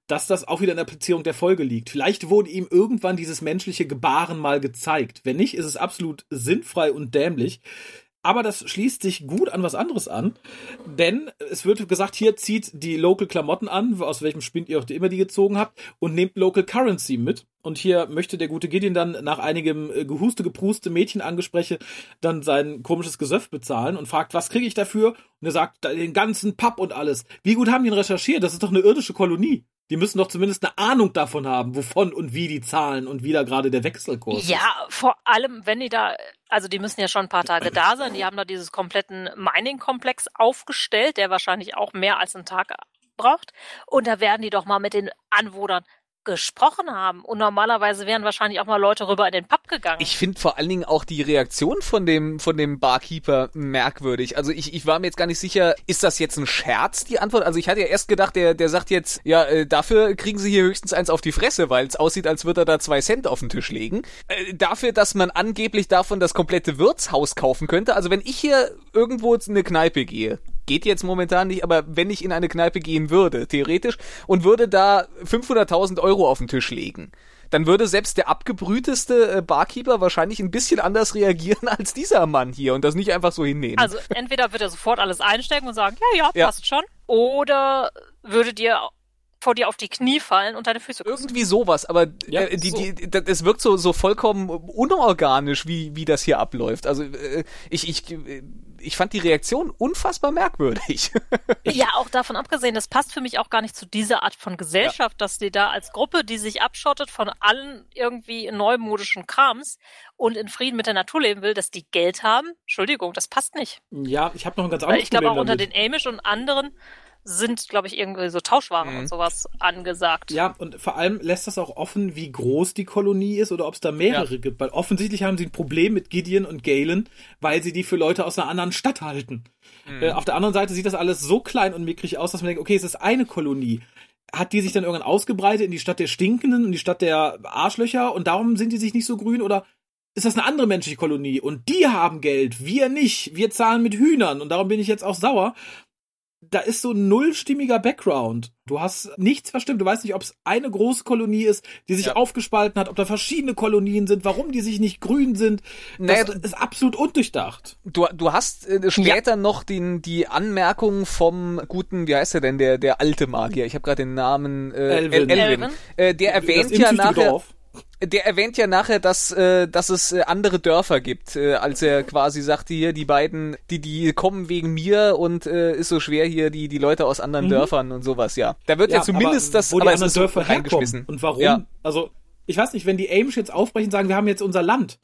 C: dass das auch wieder in der Platzierung der Folge liegt. Vielleicht wurde ihm irgendwann dieses menschliche Gebaren mal gezeigt. Wenn nicht, ist es absolut sinnfrei und dämlich. Aber das schließt sich gut an was anderes an, denn es wird gesagt, hier zieht die Local Klamotten an, aus welchem Spind ihr auch immer die gezogen habt, und nehmt Local Currency mit. Und hier möchte der gute Gideon dann nach einigem äh, gehuste, gepruste Mädchenangespreche dann sein komisches Gesöff bezahlen und fragt, was kriege ich dafür? Und er sagt, "Da den ganzen Papp und alles. Wie gut haben die ihn recherchiert? Das ist doch eine irdische Kolonie. Die müssen doch zumindest eine Ahnung davon haben, wovon und wie die zahlen und wie da gerade der Wechselkurs ist.
D: Ja, vor allem, wenn die da, also die müssen ja schon ein paar Tage da sein. Die haben da dieses kompletten Mining-Komplex aufgestellt, der wahrscheinlich auch mehr als einen Tag braucht. Und da werden die doch mal mit den Anwohnern gesprochen haben. Und normalerweise wären wahrscheinlich auch mal Leute rüber in den Pub gegangen.
E: Ich finde vor allen Dingen auch die Reaktion von dem, von dem Barkeeper merkwürdig. Also ich, ich war mir jetzt gar nicht sicher, ist das jetzt ein Scherz, die Antwort? Also ich hatte ja erst gedacht, der, der sagt jetzt, ja, äh, dafür kriegen sie hier höchstens eins auf die Fresse, weil es aussieht, als würde er da zwei Cent auf den Tisch legen. Äh, dafür, dass man angeblich davon das komplette Wirtshaus kaufen könnte. Also wenn ich hier irgendwo in eine Kneipe gehe, geht jetzt momentan nicht, aber wenn ich in eine Kneipe gehen würde, theoretisch, und würde da 500.000 Euro auf den Tisch legen, dann würde selbst der abgebrühteste äh, Barkeeper wahrscheinlich ein bisschen anders reagieren als dieser Mann hier und das nicht einfach so hinnehmen.
D: Also entweder wird er sofort alles einstecken und sagen, ja, ja,
E: Ja.
D: passt schon. Oder würde dir vor dir auf die Knie fallen und deine Füße küssen.
E: irgendwie sowas, aber
C: Ja,
E: äh, die,
C: so.
E: die, das, es wirkt so, so vollkommen unorganisch, wie, wie das hier abläuft. Also äh, ich, ich, äh, ich fand die Reaktion unfassbar merkwürdig.
D: Ja, auch davon abgesehen, das passt für mich auch gar nicht zu dieser Art von Gesellschaft, dass die da als Gruppe, die sich abschottet von allen irgendwie neumodischen Krams und in Frieden mit der Natur leben will, dass die Geld haben. Entschuldigung, das passt nicht.
C: Ja, ich habe noch ein ganz
D: Weil
C: anderes
D: ich glaube auch
C: Problem
D: unter
C: damit.
D: den Amish und anderen sind, glaube ich, irgendwie so Tauschwaren
E: Mhm.
D: und sowas angesagt.
C: Ja, und vor allem lässt das auch offen, wie groß die Kolonie ist oder ob es da mehrere gibt. Weil offensichtlich haben sie ein Problem mit Gideon und Galen, weil sie die für Leute aus einer anderen Stadt halten. Äh, auf der anderen Seite sieht das alles so klein und mickrig aus, dass man denkt, okay, es ist eine Kolonie. Hat die sich dann irgendwann ausgebreitet in die Stadt der Stinkenden und die Stadt der Arschlöcher und darum sind die sich nicht so grün oder ist das eine andere menschliche Kolonie und die haben Geld, wir nicht, wir zahlen mit Hühnern und darum bin ich jetzt auch sauer da ist so ein nullstimmiger Background. Du hast nichts verstimmt. Du weißt nicht, ob es eine große Kolonie ist, die sich
E: Ja.
C: aufgespalten hat, ob da verschiedene Kolonien sind, warum die sich nicht grün sind. Das
E: Naja, du-
C: ist absolut undurchdacht.
E: Du, du hast äh, später noch den, die Anmerkung vom guten, wie heißt er denn, der, der alte Magier, ich habe gerade den Namen äh,
C: Elvin.
E: El-
D: Elvin.
E: Äh, der erwähnt
C: das
E: ja nachher,
C: Dorf.
E: Der erwähnt ja nachher, dass, äh, dass es äh, andere Dörfer gibt, äh, als er quasi sagte hier, die beiden, die, die kommen wegen mir und äh, ist so schwer hier die, die Leute aus anderen Dörfern und sowas, ja. Da wird ja, zumindest
C: aber
E: das,
C: wo die
E: aber
C: anderen Dörfer
E: reingeschmissen.
C: herkommen und warum.
E: Ja.
C: Also, ich weiß nicht, wenn die Amish jetzt aufbrechen und sagen, wir haben jetzt unser Land.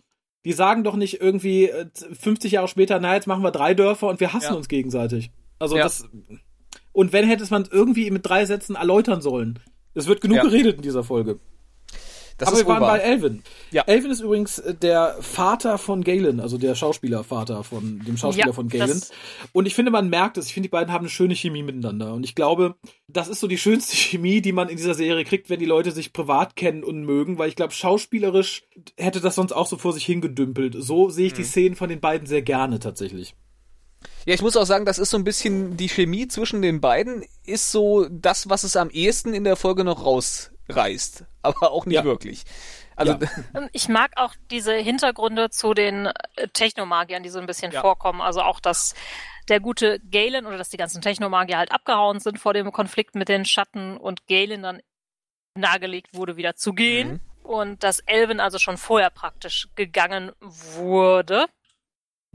C: Die sagen doch nicht irgendwie äh, 50 Jahre später, na, jetzt machen wir drei Dörfer und wir hassen
E: Ja.
C: uns gegenseitig. Also
E: Ja.
C: das. Und wenn hätte man es irgendwie mit drei Sätzen erläutern sollen. Es wird genug
E: Ja.
C: geredet in dieser Folge.
E: Das
C: Aber
E: ist
C: wir waren bei Elvin.
E: Ja.
C: Elvin ist übrigens äh, der Vater von Galen, also der Schauspielervater von dem Schauspieler
D: Ja,
C: von Galen. Und ich finde, man merkt es. Ich finde, die beiden haben eine schöne Chemie miteinander. Und ich glaube, das ist so die schönste Chemie, die man in dieser Serie kriegt, wenn die Leute sich privat kennen und mögen. Weil ich glaube, schauspielerisch hätte das sonst auch so vor sich hingedümpelt. So sehe ich die Szenen von den beiden sehr gerne tatsächlich.
E: Ja, ich muss auch sagen, das ist so ein bisschen die Chemie zwischen den beiden, ist so das, was es am ehesten in der Folge noch rausreißt. Aber auch nicht
C: Ja.
E: wirklich. Also,
C: Ja.
D: Ähm, Ich mag auch diese Hintergründe zu den äh, Technomagiern, die so ein bisschen
E: Ja.
D: vorkommen. Also auch, dass der gute Galen oder dass die ganzen Technomagier halt abgehauen sind vor dem Konflikt mit den Schatten und Galen dann nahegelegt wurde, wieder zu gehen.
E: Mhm.
D: Und dass Elvin also schon vorher praktisch gegangen wurde,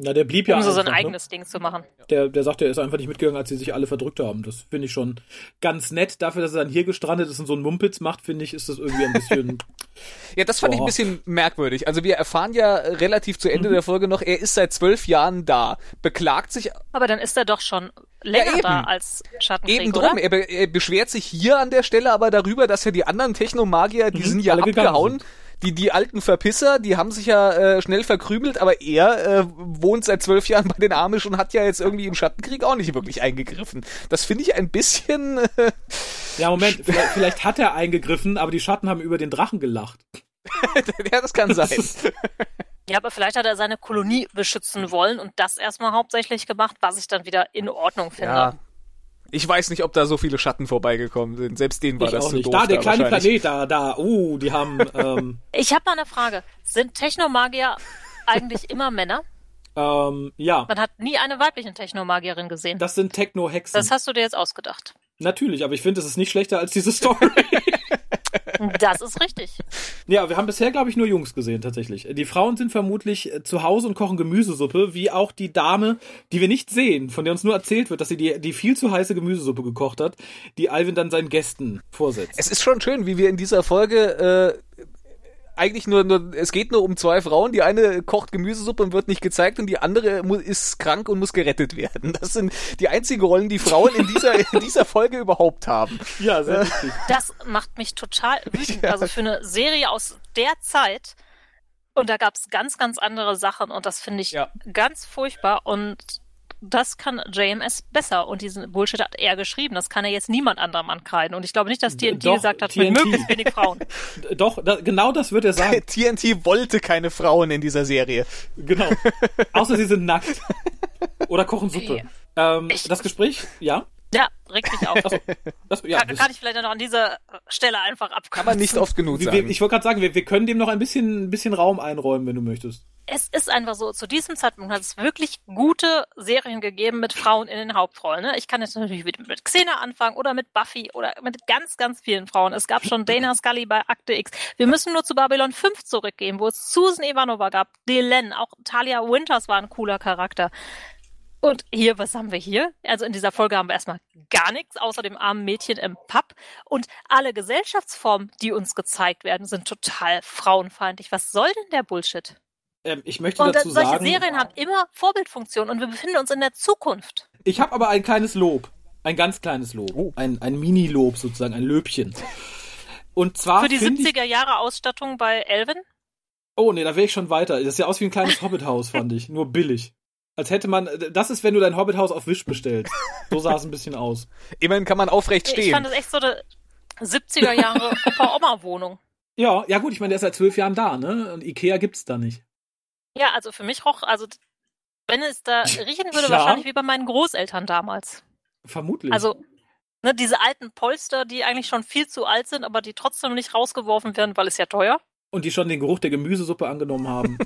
C: Na, der blieb ja
D: um so sein
C: ne?
D: eigenes Ding zu machen.
C: Der, der sagt, er ist einfach nicht mitgegangen, als sie sich alle verdrückt haben. Das finde ich schon ganz nett. Dafür, dass er dann hier gestrandet ist und so einen Mumpitz macht, finde ich, ist das irgendwie ein bisschen.
E: Ja, das fand ich ein
C: Boah.
E: bisschen merkwürdig. Also wir erfahren ja relativ zu Ende der Folge noch, er ist seit zwölf Jahren da, beklagt sich
D: Aber dann ist er doch schon länger
E: eben.
D: da als Schattenkrieg,
E: eben
D: oder?
E: drum. Er, be er beschwert sich hier an der Stelle aber darüber, dass ja die anderen Technomagier, die
C: Mhm,
E: sind ja
C: alle
E: abgehauen.
C: sind.
E: Die, die alten Verpisser, die haben sich ja äh, schnell verkrümelt, aber er äh, wohnt seit zwölf Jahren bei den Amish und hat ja jetzt irgendwie im Schattenkrieg auch nicht wirklich eingegriffen. Das finde ich ein bisschen. Äh,
C: Ja, Moment, vielleicht, vielleicht hat er eingegriffen, aber die Schatten haben über den Drachen gelacht.
E: ja, das kann sein.
D: Ja, aber vielleicht hat er seine Kolonie beschützen wollen und das erstmal hauptsächlich gemacht, was ich dann wieder in Ordnung finde.
E: Ja. Ich weiß nicht, ob da so viele Schatten vorbeigekommen sind. Selbst denen war
C: ich
E: das
C: auch
E: zu
C: nicht.
E: doof.
C: Da, der kleine
E: wahrscheinlich.
C: Planet, da, da, uh, die haben, ähm,
D: Ich habe mal eine Frage. Sind Technomagier eigentlich immer Männer?
C: ähm, ja,
D: Man hat nie eine weibliche Technomagierin gesehen.
C: das sind Techno-Hexen.
D: Das hast du dir jetzt ausgedacht.
C: Natürlich, aber ich finde, es ist nicht schlechter als diese Story.
D: Das ist richtig.
C: ja, wir haben bisher, glaube ich, nur Jungs gesehen, tatsächlich. Die Frauen sind vermutlich äh, zu Hause und kochen Gemüsesuppe, wie auch die Dame, die wir nicht sehen, von der uns nur erzählt wird, dass sie die, die viel zu heiße Gemüsesuppe gekocht hat, die Alvin dann seinen Gästen vorsetzt.
E: Es ist schon schön, wie wir in dieser Folge äh, eigentlich nur, nur, es geht nur um zwei Frauen. Die eine kocht Gemüsesuppe und wird nicht gezeigt und die andere ist krank und muss gerettet werden. Das sind die einzigen Rollen, die Frauen in dieser, in dieser Folge überhaupt haben.
C: ja, sehr wichtig.
D: Das macht mich total wütend. Also für eine Serie aus der Zeit. Und da gab es ganz, ganz andere Sachen und das finde ich
E: Ja.
D: ganz furchtbar. Und das kann JMS besser. Und diesen Bullshit hat er geschrieben. Das kann er jetzt niemand anderem ankreiden. Und ich glaube nicht, dass TNT
C: Doch,
D: gesagt hat, mit
C: TNT.
D: möglichst wenig Frauen.
C: Doch, da, genau das wird er sagen.
E: TNT wollte keine Frauen in dieser Serie.
C: Genau. Außer sie sind nackt. Oder kochen Suppe. Ähm, das Gespräch, ja.
D: Ja, regt mich auf.
C: Das, ja
D: kann,
C: das,
D: kann ich vielleicht noch an dieser Stelle einfach abkürzen.
E: Kann man nicht oft genug sagen.
C: ich wollte gerade sagen, wir, wir können dem noch ein bisschen, ein bisschen Raum einräumen, wenn du möchtest.
D: es ist einfach so, zu diesem Zeitpunkt hat es wirklich gute Serien gegeben mit Frauen in den Hauptrollen. Ne? Ich kann jetzt natürlich wieder mit Xena anfangen oder mit Buffy oder mit ganz, ganz vielen Frauen. Es gab schon Dana Scully bei Akte X. Wir müssen nur zu Babylon 5 zurückgehen, wo es Susan Ivanova gab, Delenn, auch Talia Winters war ein cooler Charakter. Und hier, was haben wir hier? Also in dieser Folge haben wir erstmal gar nichts, außer dem armen Mädchen im Pub. Und alle Gesellschaftsformen, die uns gezeigt werden, sind total frauenfeindlich. Was soll denn der Bullshit?
C: Ähm, ich möchte
D: Und
C: dazu
D: solche
C: sagen,
D: Serien haben immer Vorbildfunktion und wir befinden uns in der Zukunft.
C: ich habe aber ein kleines Lob. Ein ganz kleines Lob.
E: Oh.
C: Ein, ein Mini-Lob sozusagen, ein Löbchen. Und zwar
D: Für die
C: find ich,
D: 70er Jahre Ausstattung bei Elvin.
C: Oh nee, da wäre ich schon weiter. Das sieht aus wie ein kleines Hobbithaus, fand ich. Nur billig. Als hätte man. Das ist, wenn du dein Hobbithaus auf Wisch bestellst. So sah es ein bisschen aus.
E: Immerhin kann man aufrecht
D: Ich
E: stehen.
D: fand das echt so eine 70er Jahre Opa-Oma-Wohnung.
C: Ja, ja gut, ich meine, der ist seit zwölf Jahren da, ne? Und Ikea gibt's da nicht.
D: Ja, also für mich roch, also wenn es da riechen würde,
C: Ja.
D: wahrscheinlich wie bei meinen Großeltern damals.
C: Vermutlich.
D: Also ne, diese alten Polster, die eigentlich schon viel zu alt sind, aber die trotzdem nicht rausgeworfen werden, weil es ja teuer.
C: Und die schon den Geruch der Gemüsesuppe angenommen haben.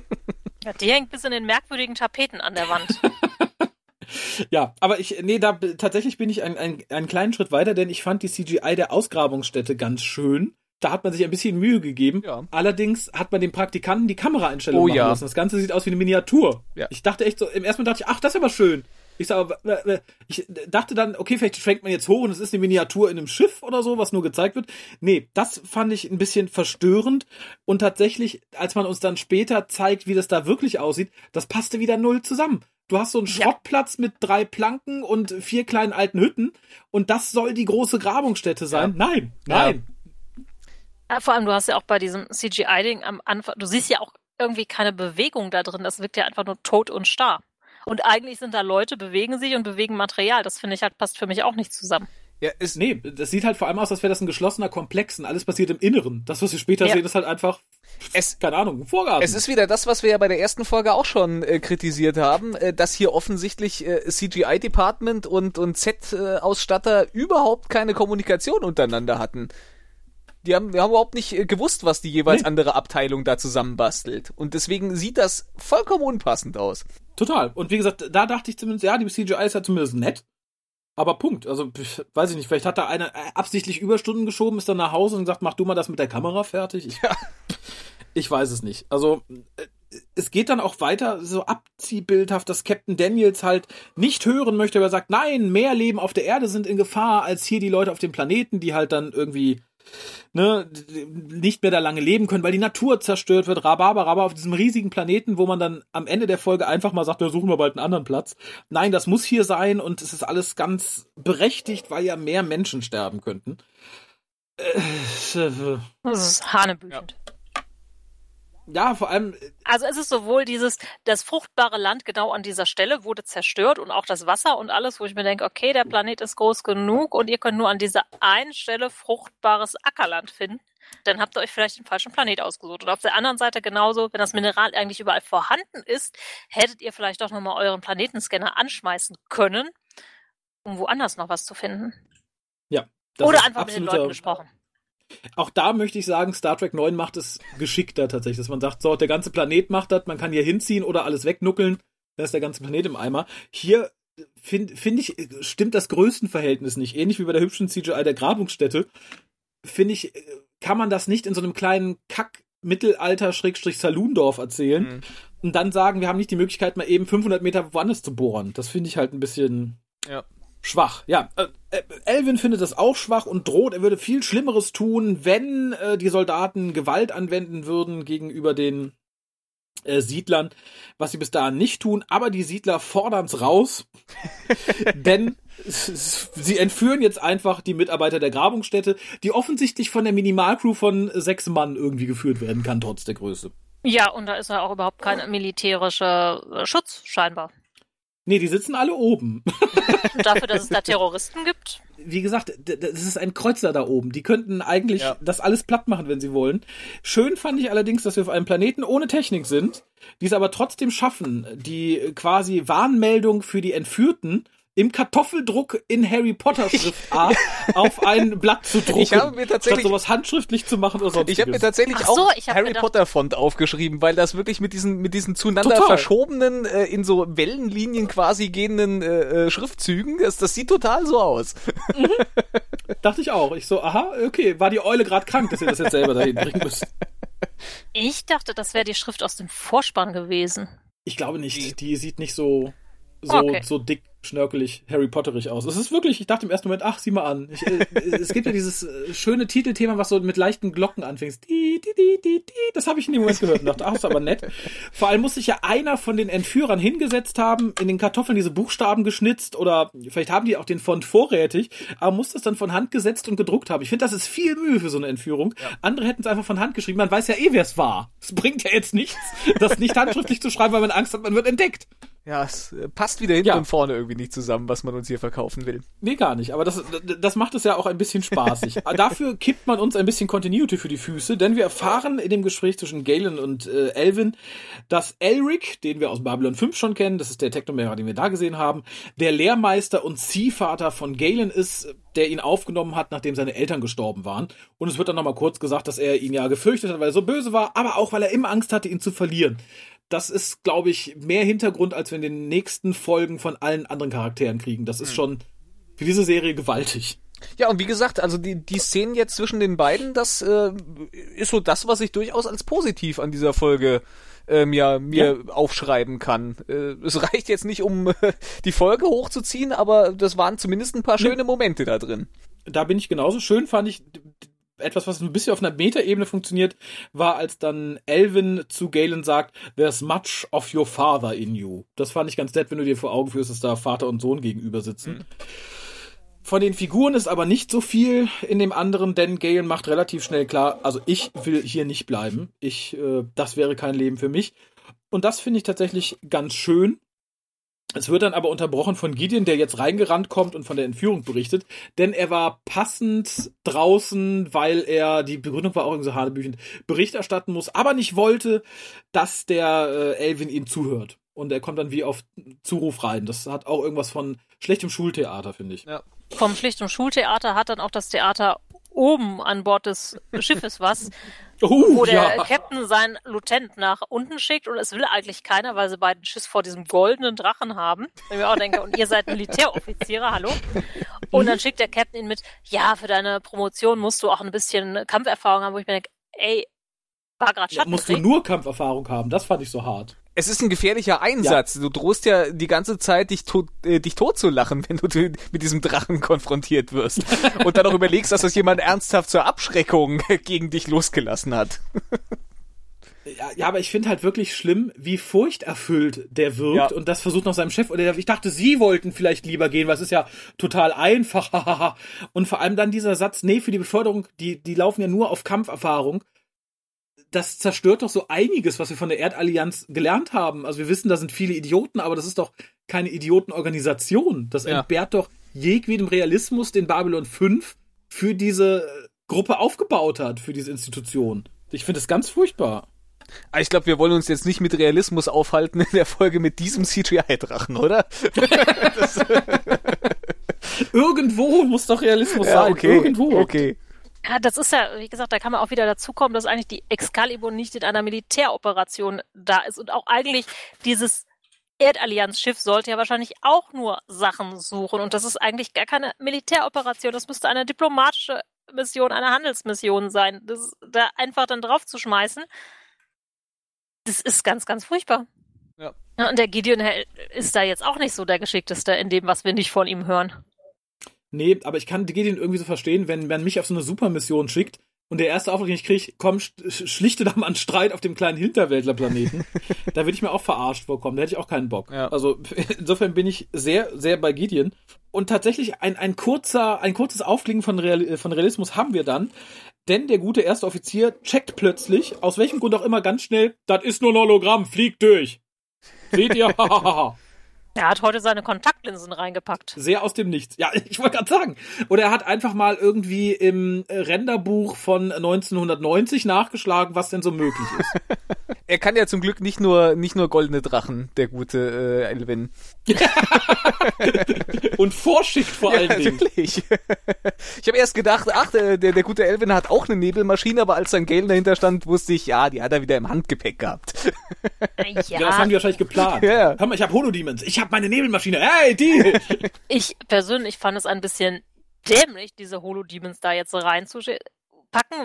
D: Ja, die hängt bis in den merkwürdigen Tapeten an der Wand.
C: ja, aber ich, nee, da tatsächlich bin ich ein, ein, einen kleinen Schritt weiter, denn ich fand die CGI der Ausgrabungsstätte ganz schön. Da hat man sich ein bisschen Mühe gegeben.
E: Ja.
C: Allerdings hat man dem Praktikanten die Kameraeinstellung
E: Oh
C: machen
E: ja.
C: lassen. Das Ganze sieht aus wie eine Miniatur.
E: Ja.
C: Ich dachte echt so, im ersten Mal dachte ich, ach, das ist aber schön. Ich sag, aber, äh, äh, ich dachte dann, okay, vielleicht schwenkt man jetzt hoch und es ist eine Miniatur in einem Schiff oder so, was nur gezeigt wird. Nee, das fand ich ein bisschen verstörend und tatsächlich, als man uns dann später zeigt, wie das da wirklich aussieht, das passte wieder null zusammen. Du hast so einen
D: Ja.
C: Schrottplatz mit drei Planken und vier kleinen alten Hütten und das soll die große Grabungsstätte sein. Nein,
E: Ja.
C: nein.
D: Ja, vor allem, du hast ja auch bei diesem CGI-Ding am Anfang, du siehst ja auch irgendwie keine Bewegung da drin. Das wirkt ja einfach nur tot und starr. Und eigentlich sind da Leute, bewegen sich und bewegen Material. Das finde ich halt, passt für mich auch nicht zusammen.
E: Ja, ist,
C: Nee, das sieht halt vor allem aus, als wäre das ein geschlossener Komplex und alles passiert im Inneren. Das, was wir später
D: Ja.
C: sehen, ist halt einfach,
E: es,
C: keine Ahnung, ein Vorgarten.
E: Es ist wieder das, was wir ja bei der ersten Folge auch schon äh, kritisiert haben, äh, dass hier offensichtlich äh, CGI-Department und, und Set-Ausstatter überhaupt keine Kommunikation untereinander hatten. Die haben, wir haben überhaupt nicht äh, gewusst, was die jeweils
C: Nee.
E: andere Abteilung da zusammenbastelt. Und deswegen sieht das vollkommen unpassend aus.
C: Total. Und wie gesagt, da dachte ich zumindest, ja, die CGI ist ja zumindest nett. Aber Punkt. Also, weiß ich nicht, vielleicht hat da einer äh, absichtlich Überstunden geschoben, ist dann nach Hause und gesagt, mach du mal das mit der Kamera fertig. Ich, ich weiß es nicht. Also, äh, es geht dann auch weiter so abziehbildhaft, dass Captain Daniels halt nicht hören möchte, aber er sagt, nein, mehr Leben auf der Erde sind in Gefahr als hier die Leute auf dem Planeten, die halt dann irgendwie ne, nicht mehr da lange leben können, weil die Natur zerstört wird, Rhabarber, aber auf diesem riesigen Planeten, wo man dann am Ende der Folge einfach mal sagt, wir suchen wir bald einen anderen Platz. Nein, das muss hier sein und es ist alles ganz berechtigt, weil ja mehr Menschen sterben könnten. Äh,
D: Das ist hanebüchend.
C: Ja, vor allem,
D: Also es ist sowohl dieses, das fruchtbare Land genau an dieser Stelle wurde zerstört und auch das Wasser und alles, wo ich mir denke, okay, der Planet ist groß genug und ihr könnt nur an dieser einen Stelle fruchtbares Ackerland finden. Dann habt ihr euch vielleicht den falschen Planet ausgesucht. Und auf der anderen Seite genauso, wenn das Mineral eigentlich überall vorhanden ist, hättet ihr vielleicht doch nochmal euren Planetenscanner anschmeißen können, um woanders noch was zu finden.
C: ja. das
D: Oder einfach mit den Leuten gesprochen.
C: Auch da möchte ich sagen, Star Trek 9 macht es geschickter tatsächlich, dass man sagt, so, der ganze Planet macht das, man kann hier hinziehen oder alles wegnuckeln, da ist der ganze Planet im Eimer. Hier finde find ich, stimmt das Größenverhältnis nicht. Ähnlich wie bei der hübschen CGI der Grabungsstätte, finde ich, kann man das nicht in so einem kleinen Kack Mittelalter-Saloondorf erzählen
E: Mhm.
C: und dann sagen, wir haben nicht die Möglichkeit, mal eben 500 Meter woanders zu bohren. Das finde ich halt ein bisschen
E: Ja.
C: Schwach. Ja, äh, äh, Elvin findet das auch schwach und droht, er würde viel Schlimmeres tun, wenn äh, die Soldaten Gewalt anwenden würden gegenüber den äh, Siedlern, was sie bis dahin nicht tun. Aber die Siedler fordern's raus, denn sie entführen jetzt einfach die Mitarbeiter der Grabungsstätte, die offensichtlich von der Minimalcrew von sechs Mann irgendwie geführt werden kann, trotz der Größe.
D: Ja, und da ist ja auch überhaupt kein militärischer Schutz, scheinbar.
C: Nee, die sitzen alle oben.
D: Und dafür, dass es da Terroristen gibt.
C: wie gesagt, das ist ein Kreuzer da oben. Die könnten eigentlich
E: Ja.
C: das alles platt machen, wenn sie wollen. Schön fand ich allerdings, dass wir auf einem Planeten ohne Technik sind, die es aber trotzdem schaffen, die quasi Warnmeldung für die Entführten im Kartoffeldruck in Harry Potter Schriftart auf ein Blatt zu drucken.
E: Ich habe mir tatsächlich-
C: statt sowas handschriftlich zu machen oder sonstiges.
E: Ich habe mir tatsächlich
D: so,
E: auch Harry
D: gedacht-
E: Potter Font aufgeschrieben, weil das wirklich mit diesen mit diesen zueinander
C: Total.
E: verschobenen äh, in so Wellenlinien quasi gehenden äh, äh, Schriftzügen, das, das sieht total so aus.
C: Dachte ich auch. Ich so, aha, okay, war die Eule gerade krank, dass ihr das jetzt selber dahin bringen müsst.
D: Ich dachte, das wäre die Schrift aus dem Vorspann gewesen.
C: Ich glaube nicht. Die sieht nicht so, so,
D: Okay.
C: so dick, schnörkelig, Harry Potterig aus. Es ist wirklich, ich dachte im ersten Moment, ach, sieh mal an. Ich, äh, es gibt ja dieses äh, schöne Titelthema, was so mit leichten Glocken anfängt. Die, die, die, die, die. Das habe ich in dem Moment gehört und dachte, ach, ist aber nett. Vor allem muss sich ja einer von den Entführern hingesetzt haben, in den Kartoffeln diese Buchstaben geschnitzt oder vielleicht haben die auch den Font vorrätig, aber muss das dann von Hand gesetzt und gedruckt haben. Ich finde, das ist viel Mühe für so eine Entführung. Andere hätten es einfach von Hand geschrieben. Man weiß ja eh, wer es war. Es bringt ja jetzt nichts, das nicht handschriftlich zu schreiben, weil man Angst hat, man wird entdeckt.
E: Ja, es äh, passt wieder hinten
C: Ja.
E: und vorne irgendwie nicht zusammen, was man uns hier verkaufen will.
C: Nee, gar nicht. Aber das, das macht es ja auch ein bisschen spaßig. Dafür kippt man uns ein bisschen Continuity für die Füße, denn wir erfahren in dem Gespräch zwischen Galen und äh, Elvin, dass Elric, den wir aus Babylon 5 schon kennen, das ist der Technomera, den wir da gesehen haben, der Lehrmeister und Ziehvater von Galen ist, der ihn aufgenommen hat, nachdem seine Eltern gestorben waren. Und es wird dann nochmal kurz gesagt, dass er ihn ja gefürchtet hat, weil er so böse war, aber auch, weil er immer Angst hatte, ihn zu verlieren. Das ist, glaube ich, mehr Hintergrund, als wir in den nächsten Folgen von allen anderen Charakteren kriegen. Das ist schon für diese Serie gewaltig.
E: Ja, und wie gesagt, also die, die Szenen jetzt zwischen den beiden, das äh, ist so das, was ich durchaus als positiv an dieser Folge ähm, ja, mir aufschreiben kann. Äh, es reicht jetzt nicht, um äh, die Folge hochzuziehen, aber das waren zumindest ein paar schöne Momente da drin.
C: Da bin ich genauso schön, fand ich etwas, was ein bisschen auf einer Metaebene funktioniert, war, als dann Elvin zu Galen sagt, there's much of your father in you. Das fand ich ganz nett, wenn du dir vor Augen führst, dass da Vater und Sohn gegenüber sitzen. Von den Figuren ist aber nicht so viel in dem anderen, denn Galen macht relativ schnell klar, also ich will hier nicht bleiben. Ich, äh, das wäre kein Leben für mich. Und das finde ich tatsächlich ganz schön. Es wird dann aber unterbrochen von Gideon, der jetzt reingerannt kommt und von der Entführung berichtet, denn er war passend draußen, weil er, die Begründung war auch irgendwie so hanebüchend, Bericht erstatten muss, aber nicht wollte, dass der äh, Elvin ihm zuhört. Und er kommt dann wie auf Zuruf rein. Das hat auch irgendwas von schlechtem Schultheater, finde ich.
E: Ja.
D: Vom schlichten Schultheater hat dann auch das Theater oben an Bord des Schiffes was,
C: Uh,
D: wo der
C: ja.
D: Captain seinen Lieutenant nach unten schickt und es will eigentlich keiner, weil sie beiden Schiss vor diesem goldenen Drachen haben. Und ich mir auch denke, und ihr seid Militäroffiziere, hallo? Und dann schickt der Captain ihn mit, ja, für deine Promotion musst du auch ein bisschen Kampferfahrung haben, wo ich mir denke, ey, war gerade
C: Ja, musst du nur Kampferfahrung haben. Das fand ich so hart.
E: Es ist ein gefährlicher Einsatz. Du drohst ja die ganze Zeit, dich, tot, äh, dich tot zu lachen, wenn du mit diesem Drachen konfrontiert wirst. Und dann auch überlegst, dass das jemand ernsthaft zur Abschreckung gegen dich losgelassen hat.
C: Ja, ja aber ich finde halt wirklich schlimm, wie furchterfüllt der wirkt
E: Ja.
C: und das versucht noch seinem Chef. Der- ich dachte, sie wollten vielleicht lieber gehen, weil es ist ja total einfach. und vor allem dann dieser Satz, nee, für die Beförderung, die, die laufen ja nur auf Kampferfahrung. Das zerstört doch so einiges, was wir von der Erdallianz gelernt haben. Also wir wissen, da sind viele Idioten, aber das ist doch keine Idiotenorganisation. Das
E: Ja.
C: entbehrt doch jedwedem Realismus, den Babylon 5 für diese Gruppe aufgebaut hat, für diese Institution. Ich finde es ganz furchtbar.
E: Aber ich glaube, wir wollen uns jetzt nicht mit Realismus aufhalten in der Folge mit diesem CGI-Drachen, oder?
C: Irgendwo muss doch Realismus sein. Irgendwo.
E: Okay.
D: Ja, das ist ja, wie gesagt, da kann man auch wieder dazu kommen, dass eigentlich die Excalibur nicht in einer Militäroperation da ist und auch eigentlich dieses Erdallianzschiff sollte ja wahrscheinlich auch nur Sachen suchen und das ist eigentlich gar keine Militäroperation, das müsste eine diplomatische Mission, eine Handelsmission sein. Das da einfach dann drauf zu schmeißen, das ist ganz, ganz furchtbar.
E: Ja.
D: Und der Gideon ist da jetzt auch nicht so der Geschickteste in dem, was wir nicht von ihm hören.
C: Nee, aber ich kann Gideon irgendwie so verstehen, wenn man mich auf so eine Supermission schickt und der erste Auftrag, den ich kriege, komm, sch- schlichte da mal einen Streit auf dem kleinen Hinterwäldlerplaneten, da würde ich mir auch verarscht vorkommen. Da hätte ich auch keinen Bock.
E: Ja.
C: Also insofern bin ich sehr, sehr bei Gideon. Und tatsächlich ein, ein kurzer, ein kurzes Aufklingen von, Real, von Realismus haben wir dann. Denn der gute erste Offizier checkt plötzlich, aus welchem Grund auch immer, ganz schnell, das ist nur ein Hologramm, fliegt durch. Seht ihr?
D: Er hat heute seine Kontaktlinsen reingepackt.
C: Sehr aus dem Nichts. Ja, ich wollte gerade sagen. Oder er hat einfach mal irgendwie im äh, Renderbuch von 1990 nachgeschlagen, was denn so möglich ist.
E: Er kann ja zum Glück nicht nur, nicht nur goldene Drachen, der gute äh, Elvin.
C: Und vorschickt vor allen
E: Ja,
C: Dingen.
E: wirklich. Ich habe erst gedacht, ach, der, der, der gute Elvin hat auch eine Nebelmaschine, aber als dann Galen dahinter stand, wusste ich, ja, die hat er wieder im Handgepäck gehabt.
C: Ja, das haben die wahrscheinlich geplant.
E: Ja.
C: Hör mal, ich habe Holodemons. Ich habe meine Nebelmaschine. Hey, die!
D: Ich persönlich fand es ein bisschen dämlich, diese Holodemons da jetzt reinzupacken,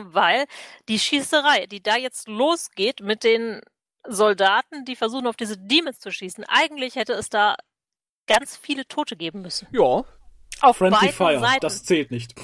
D: weil die Schießerei, die da jetzt losgeht mit den Soldaten, die versuchen auf diese Demons zu schießen, eigentlich hätte es da ganz viele Tote geben müssen.
E: Ja.
D: Auf
C: Friendly
D: beiden
C: Fire.
D: Seiten.
C: Das zählt nicht.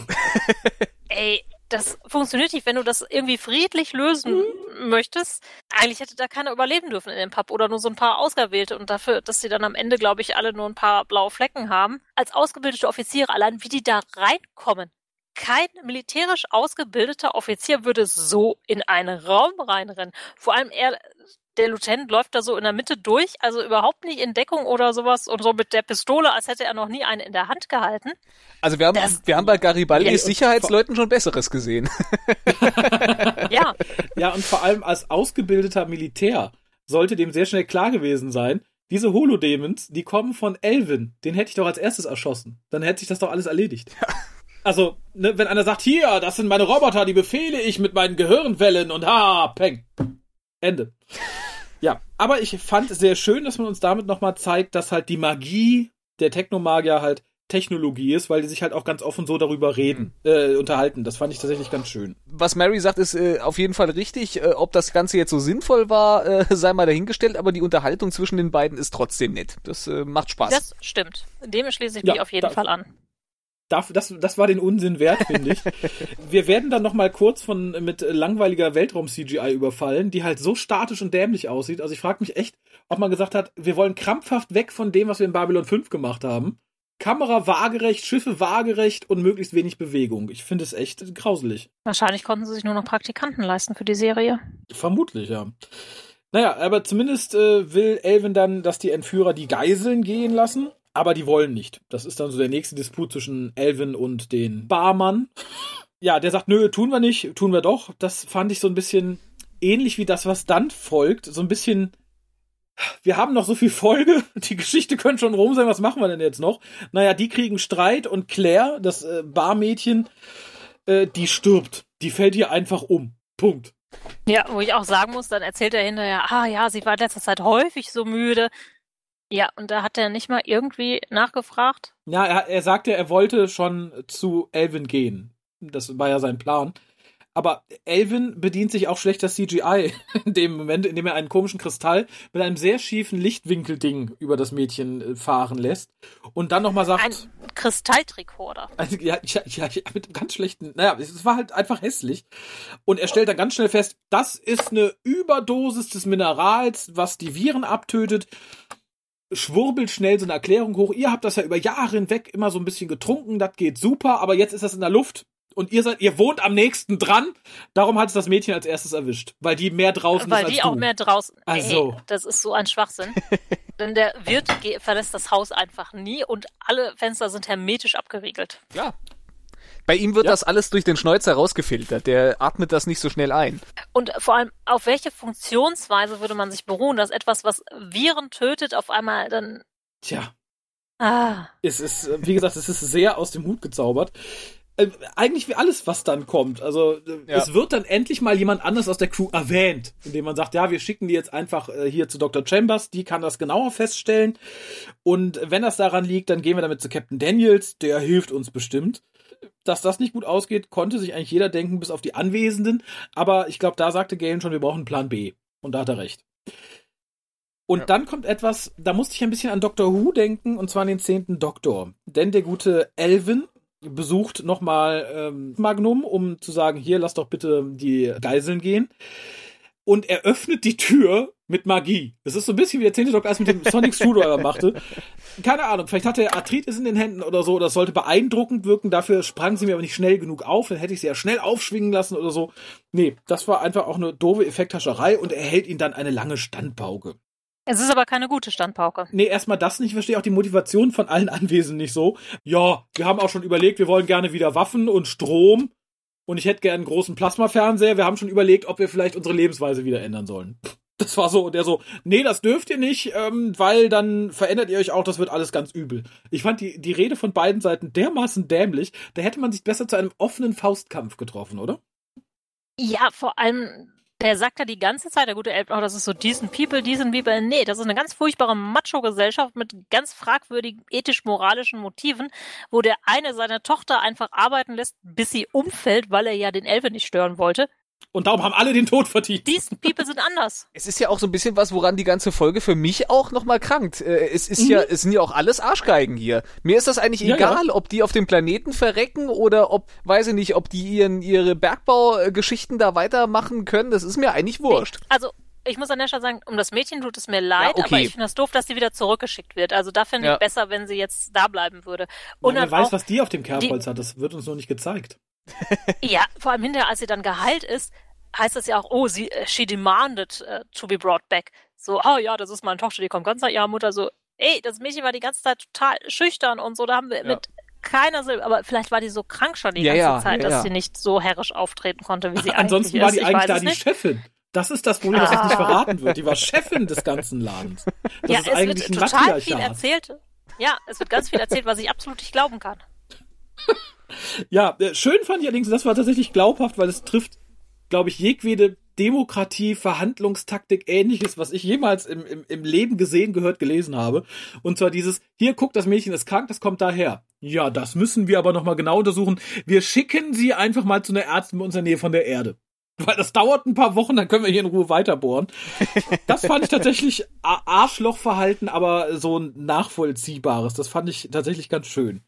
D: Ey, das funktioniert nicht, wenn du das irgendwie friedlich lösen möchtest. Eigentlich hätte da keiner überleben dürfen in dem Pub oder nur so ein paar Ausgewählte und dafür, dass sie dann am Ende, glaube ich, alle nur ein paar blaue Flecken haben. Als ausgebildete Offiziere, allein wie die da reinkommen. Kein militärisch ausgebildeter Offizier würde so in einen Raum reinrennen. Vor allem er, der Lieutenant läuft da so in der Mitte durch, also überhaupt nicht in Deckung oder sowas und so mit der Pistole, als hätte er noch nie eine in der Hand gehalten.
E: Also wir haben,
D: Das-
E: wir haben bei Garibaldis
C: Ja,
E: Sicherheitsleuten schon Besseres gesehen.
D: Ja,
C: Ja, und vor allem als ausgebildeter Militär sollte dem sehr schnell klar gewesen sein, diese Holodemons, die kommen von Elvin. Den hätte ich doch als erstes erschossen. Dann hätte sich das doch alles erledigt. Also, ne, wenn einer sagt, hier, das sind meine Roboter, die befehle ich mit meinen Gehirnwellen und ha, peng. Ende. Ja, aber ich fand es sehr schön, dass man uns damit nochmal zeigt, dass halt die Magie der Technomagier halt Technologie ist, weil die sich halt auch ganz offen so darüber reden, äh, unterhalten. Das fand ich tatsächlich ganz schön.
E: Was Mary sagt, ist äh, auf jeden Fall richtig. Äh, ob das Ganze jetzt so sinnvoll war, äh, sei mal dahingestellt, aber die Unterhaltung zwischen den beiden ist trotzdem nett. Das äh, macht Spaß.
D: das stimmt. Dem schließe ich
C: Ja,
D: mich auf jeden
C: da-
D: Fall an.
C: Das, das war den Unsinn wert, finde ich. Wir werden dann noch mal kurz von mit langweiliger Weltraum-CGI überfallen, die halt so statisch und dämlich aussieht. Also ich frage mich echt, ob man gesagt hat, wir wollen krampfhaft weg von dem, was wir in Babylon 5 gemacht haben. Kamera waagerecht, Schiffe waagerecht und möglichst wenig Bewegung. Ich finde es echt grauselig.
D: Wahrscheinlich konnten sie sich nur noch Praktikanten leisten für die Serie.
C: Vermutlich, ja. Naja, aber zumindest äh, will Elvin dann, dass die Entführer die Geiseln gehen lassen. Aber die wollen nicht. Das ist dann so der nächste Disput zwischen Elvin und den Barmann. Ja, der sagt, nö, tun wir nicht, tun wir doch. Das fand ich so ein bisschen ähnlich wie das, was dann folgt. So ein bisschen, wir haben noch so viel Folge, die Geschichte könnte schon rum sein, was machen wir denn jetzt noch? Naja, die kriegen Streit und Claire, das äh, Barmädchen, äh, die stirbt. Die fällt hier einfach um. Punkt.
D: Ja, wo ich auch sagen muss, dann erzählt er hinterher, ah ja, sie war in letzter Zeit häufig so müde. Ja, und da hat er nicht mal irgendwie nachgefragt.
C: Ja, er, er sagte, er wollte schon zu Elvin gehen. Das war ja sein Plan. Aber Elvin bedient sich auch schlechter CGI in dem Moment, in dem er einen komischen Kristall mit einem sehr schiefen Lichtwinkelding über das Mädchen äh, fahren lässt und dann nochmal sagt.
D: Ein Kristalltricorder.
C: Also, ja, ja, ja, mit ganz schlechten. Naja, es war halt einfach hässlich. Und er stellt dann ganz schnell fest, das ist eine Überdosis des Minerals, was die Viren abtötet schwurbelt schnell so eine Erklärung hoch. Ihr habt das ja über Jahre hinweg immer so ein bisschen getrunken, das geht super, aber jetzt ist das in der Luft und ihr seid, ihr wohnt am nächsten dran. Darum hat es das Mädchen als erstes erwischt, weil die mehr draußen
D: weil
C: ist als
D: die
C: du.
D: auch mehr draußen.
C: Also.
D: Ey, das ist so ein Schwachsinn. Denn der Wirt verlässt das Haus einfach nie und alle Fenster sind hermetisch abgeriegelt.
E: Klar. Bei ihm wird
C: Ja.
E: das alles durch den Schnäuzer rausgefiltert. Der atmet das nicht so schnell ein.
D: Und vor allem, auf welche Funktionsweise würde man sich beruhen, dass etwas, was Viren tötet, auf einmal dann.
C: Tja,
D: Ah,
C: es ist, äh, wie gesagt, es ist sehr aus dem Hut gezaubert. Äh, eigentlich wie alles, was dann kommt. Also äh,
E: Ja.
C: es wird dann endlich mal jemand anders aus der Crew erwähnt, indem man sagt, ja, wir schicken die jetzt einfach äh, hier zu Dr. Chambers, die kann das genauer feststellen. Und wenn das daran liegt, dann gehen wir damit zu Captain Daniels, der hilft uns bestimmt. Dass das nicht gut ausgeht, konnte sich eigentlich jeder denken, bis auf die Anwesenden. Aber ich glaube, da sagte Galen schon, wir brauchen einen Plan B. Und da hat er recht. Und
E: Ja.
C: dann kommt etwas, da musste ich ein bisschen an Doctor Who denken, und zwar an den zehnten Doktor. Denn der gute Elvin besucht nochmal ähm, Magnum, um zu sagen, hier, lass doch bitte die Geiseln gehen. Und er öffnet die Tür mit Magie. Das ist so ein bisschen wie der zehnte Doktor erst mit dem Sonic Screwdriver machte. Keine Ahnung, vielleicht hatte er Arthritis in den Händen oder so, das sollte beeindruckend wirken. Dafür sprang sie mir aber nicht schnell genug auf, dann hätte ich sie ja schnell aufschwingen lassen oder so. Nee, das war einfach auch eine doofe Effekthascherei und er hält ihn dann eine lange Standpauke.
D: es ist aber keine gute Standpauke.
C: Nee, erstmal das nicht, ich verstehe auch die Motivation von allen Anwesenden nicht so. Ja, wir haben auch schon überlegt, wir wollen gerne wieder Waffen und Strom und ich hätte gern einen großen Plasmafernseher. Wir haben schon überlegt, ob wir vielleicht unsere Lebensweise wieder ändern sollen. Das war so, der so, nee, das dürft ihr nicht, ähm, weil dann verändert ihr euch auch, das wird alles ganz übel. Ich fand die, die Rede von beiden Seiten dermaßen dämlich, da hätte man sich besser zu einem offenen Faustkampf getroffen, oder?
D: Ja, vor allem, der sagt ja die ganze Zeit, der gute Elb, oh, das ist so decent people, decent people. Nee, das ist eine ganz furchtbare Macho-Gesellschaft mit ganz fragwürdigen ethisch-moralischen Motiven, wo der eine seine Tochter einfach arbeiten lässt, bis sie umfällt, weil er ja den Elfe nicht stören wollte.
C: Und darum haben alle den Tod verdient.
D: Decent people sind anders.
E: Es ist ja auch so ein bisschen was, woran die ganze Folge für mich auch nochmal krankt. Äh, Es ist ja, es sind ja auch alles Arschgeigen hier. Mir ist das eigentlich
C: Ja,
E: egal, ob die auf dem Planeten verrecken oder ob, weiß ich nicht, ob die ihren, ihre Bergbaugeschichten da weitermachen können. Das ist mir eigentlich wurscht.
D: Also, ich muss an der Stelle sagen, um das Mädchen tut es mir leid,
E: Ja, okay.
D: aber ich finde das doof, dass sie wieder zurückgeschickt wird. Also da finde
E: Ja.
D: ich besser, wenn sie jetzt da bleiben würde. Und
C: Ja, wer weiß,
D: auch,
C: was die auf dem Kerbholz hat, das wird uns noch nicht gezeigt.
D: ja, vor allem hinterher, als sie dann geheilt ist, heißt es ja auch, oh, sie, äh, she demanded uh, to be brought back. So, oh ja, das ist meine Tochter, die kommt ganz nach ihrer Mutter. So, ey, das Mädchen war die ganze Zeit total schüchtern und so, da haben wir
E: Ja.
D: mit keiner Silbe, aber vielleicht war die so krank schon die
E: Ja,
D: ganze
E: ja,
D: Zeit,
E: ja,
D: dass
E: ja.
D: sie nicht so herrisch auftreten konnte, wie sie
C: Ansonsten
D: eigentlich
C: war
D: ist.
C: die
D: Ich
C: eigentlich
D: weiß
C: da die
D: nicht.
C: Chefin. Das ist das Problem, das jetzt
D: Ah.
C: nicht verraten wird. Die war Chefin des ganzen Ladens. Das
D: ja,
C: ist
D: es
C: eigentlich
D: wird
C: ein
D: total viel
C: Matriarchat.
D: erzählt. Ja, es wird ganz viel erzählt, was ich absolut nicht glauben kann.
C: Ja, äh, schön fand ich allerdings, das war tatsächlich glaubhaft, weil es trifft, glaube ich, jedwede Demokratie, Verhandlungstaktik, ähnliches, was ich jemals im, im, im Leben gesehen, gehört, gelesen habe. Und zwar dieses, hier, guck, das Mädchen ist krank, das kommt daher. Ja, das müssen wir aber nochmal genau untersuchen. Wir schicken sie einfach mal zu einer Ärztin bei uns in der Nähe von der Erde. Weil das dauert ein paar Wochen, dann können wir hier in Ruhe weiterbohren. Das fand ich tatsächlich Arschlochverhalten, aber so ein nachvollziehbares. Das fand ich tatsächlich ganz schön.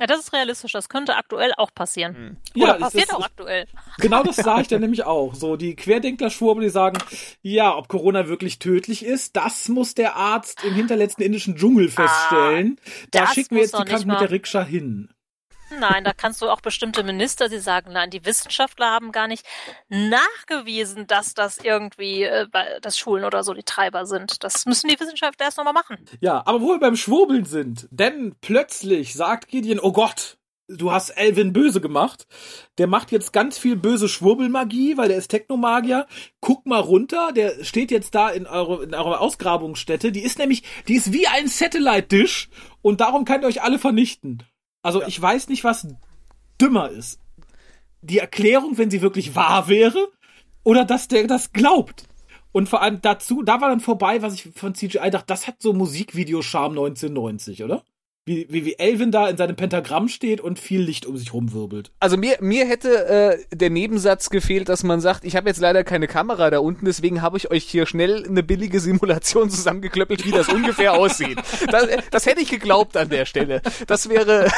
D: Ja, das ist realistisch. Das könnte aktuell auch passieren.
E: Hm.
D: Oder
C: es
D: passiert
C: ist-
D: auch aktuell.
C: Genau das sah ich dann nämlich auch. So, die Querdenkler-Schwurbel, die sagen, ja, ob Corona wirklich tödlich ist, das muss der Arzt im hinterletzten indischen Dschungel feststellen. da
D: Ah, das
C: schicken wir jetzt die Kranken mit der Rikscha hin.
D: Nein, da kannst du auch bestimmte Minister, die sagen, nein, die Wissenschaftler haben gar nicht nachgewiesen, dass das irgendwie, äh, dass Schulen oder so die Treiber sind. Das müssen die Wissenschaftler erst nochmal machen.
C: Ja, aber wo wir beim Schwurbeln sind, denn plötzlich sagt Gideon, oh Gott, du hast Elvin böse gemacht. Der macht jetzt ganz viel böse Schwurbelmagie, weil der ist Technomagier. Guck mal runter, der steht jetzt da in, eure, in eurer Ausgrabungsstätte. Die ist nämlich, die ist wie ein Satellite-Dish und darum könnt ihr euch alle vernichten. Also ich weiß nicht, was dümmer ist. die Erklärung, wenn sie wirklich wahr wäre, oder dass der das glaubt. Und vor allem dazu, da war dann vorbei, was ich von CGI dachte, das hat so Musikvideoscharme 1990, oder? Wie, wie, wie Elvin da in seinem Pentagramm steht und viel Licht um sich rumwirbelt.
E: Also mir, mir hätte äh, der Nebensatz gefehlt, dass man sagt, ich habe jetzt leider keine Kamera da unten, deswegen habe ich euch hier schnell eine billige Simulation zusammengeklöppelt, wie das ungefähr aussieht. Das, das hätte ich geglaubt an der Stelle. Das wäre,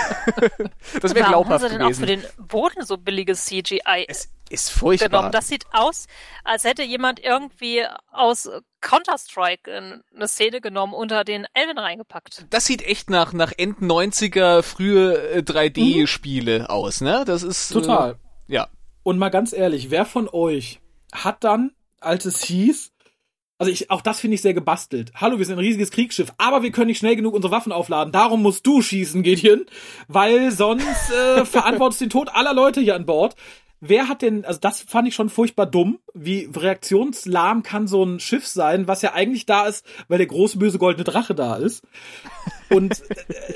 E: das wäre glaubhaft
D: Warum haben sie denn auch für den Boden so billiges CGI
E: Es ist furchtbar.
D: genommen? Das sieht aus, als hätte jemand irgendwie aus Counter-Strike eine Szene genommen, unter den Elven reingepackt.
E: Das sieht echt nach, nach End 90er frühe äh, 3D-Spiele aus, ne? Das ist.
C: Total.
E: Äh, ja.
C: Und mal ganz ehrlich, wer von euch hat dann, als es hieß, also ich, auch das finde ich sehr gebastelt. Hallo, wir sind ein riesiges Kriegsschiff, aber wir können nicht schnell genug unsere Waffen aufladen. Darum musst du schießen, Gideon, weil sonst äh, verantwortest du den Tod aller Leute hier an Bord. Wer hat denn, also das fand ich schon furchtbar dumm. Wie reaktionslahm kann so ein Schiff sein, was ja eigentlich da ist, weil der große böse goldene Drache da ist. Und äh, äh,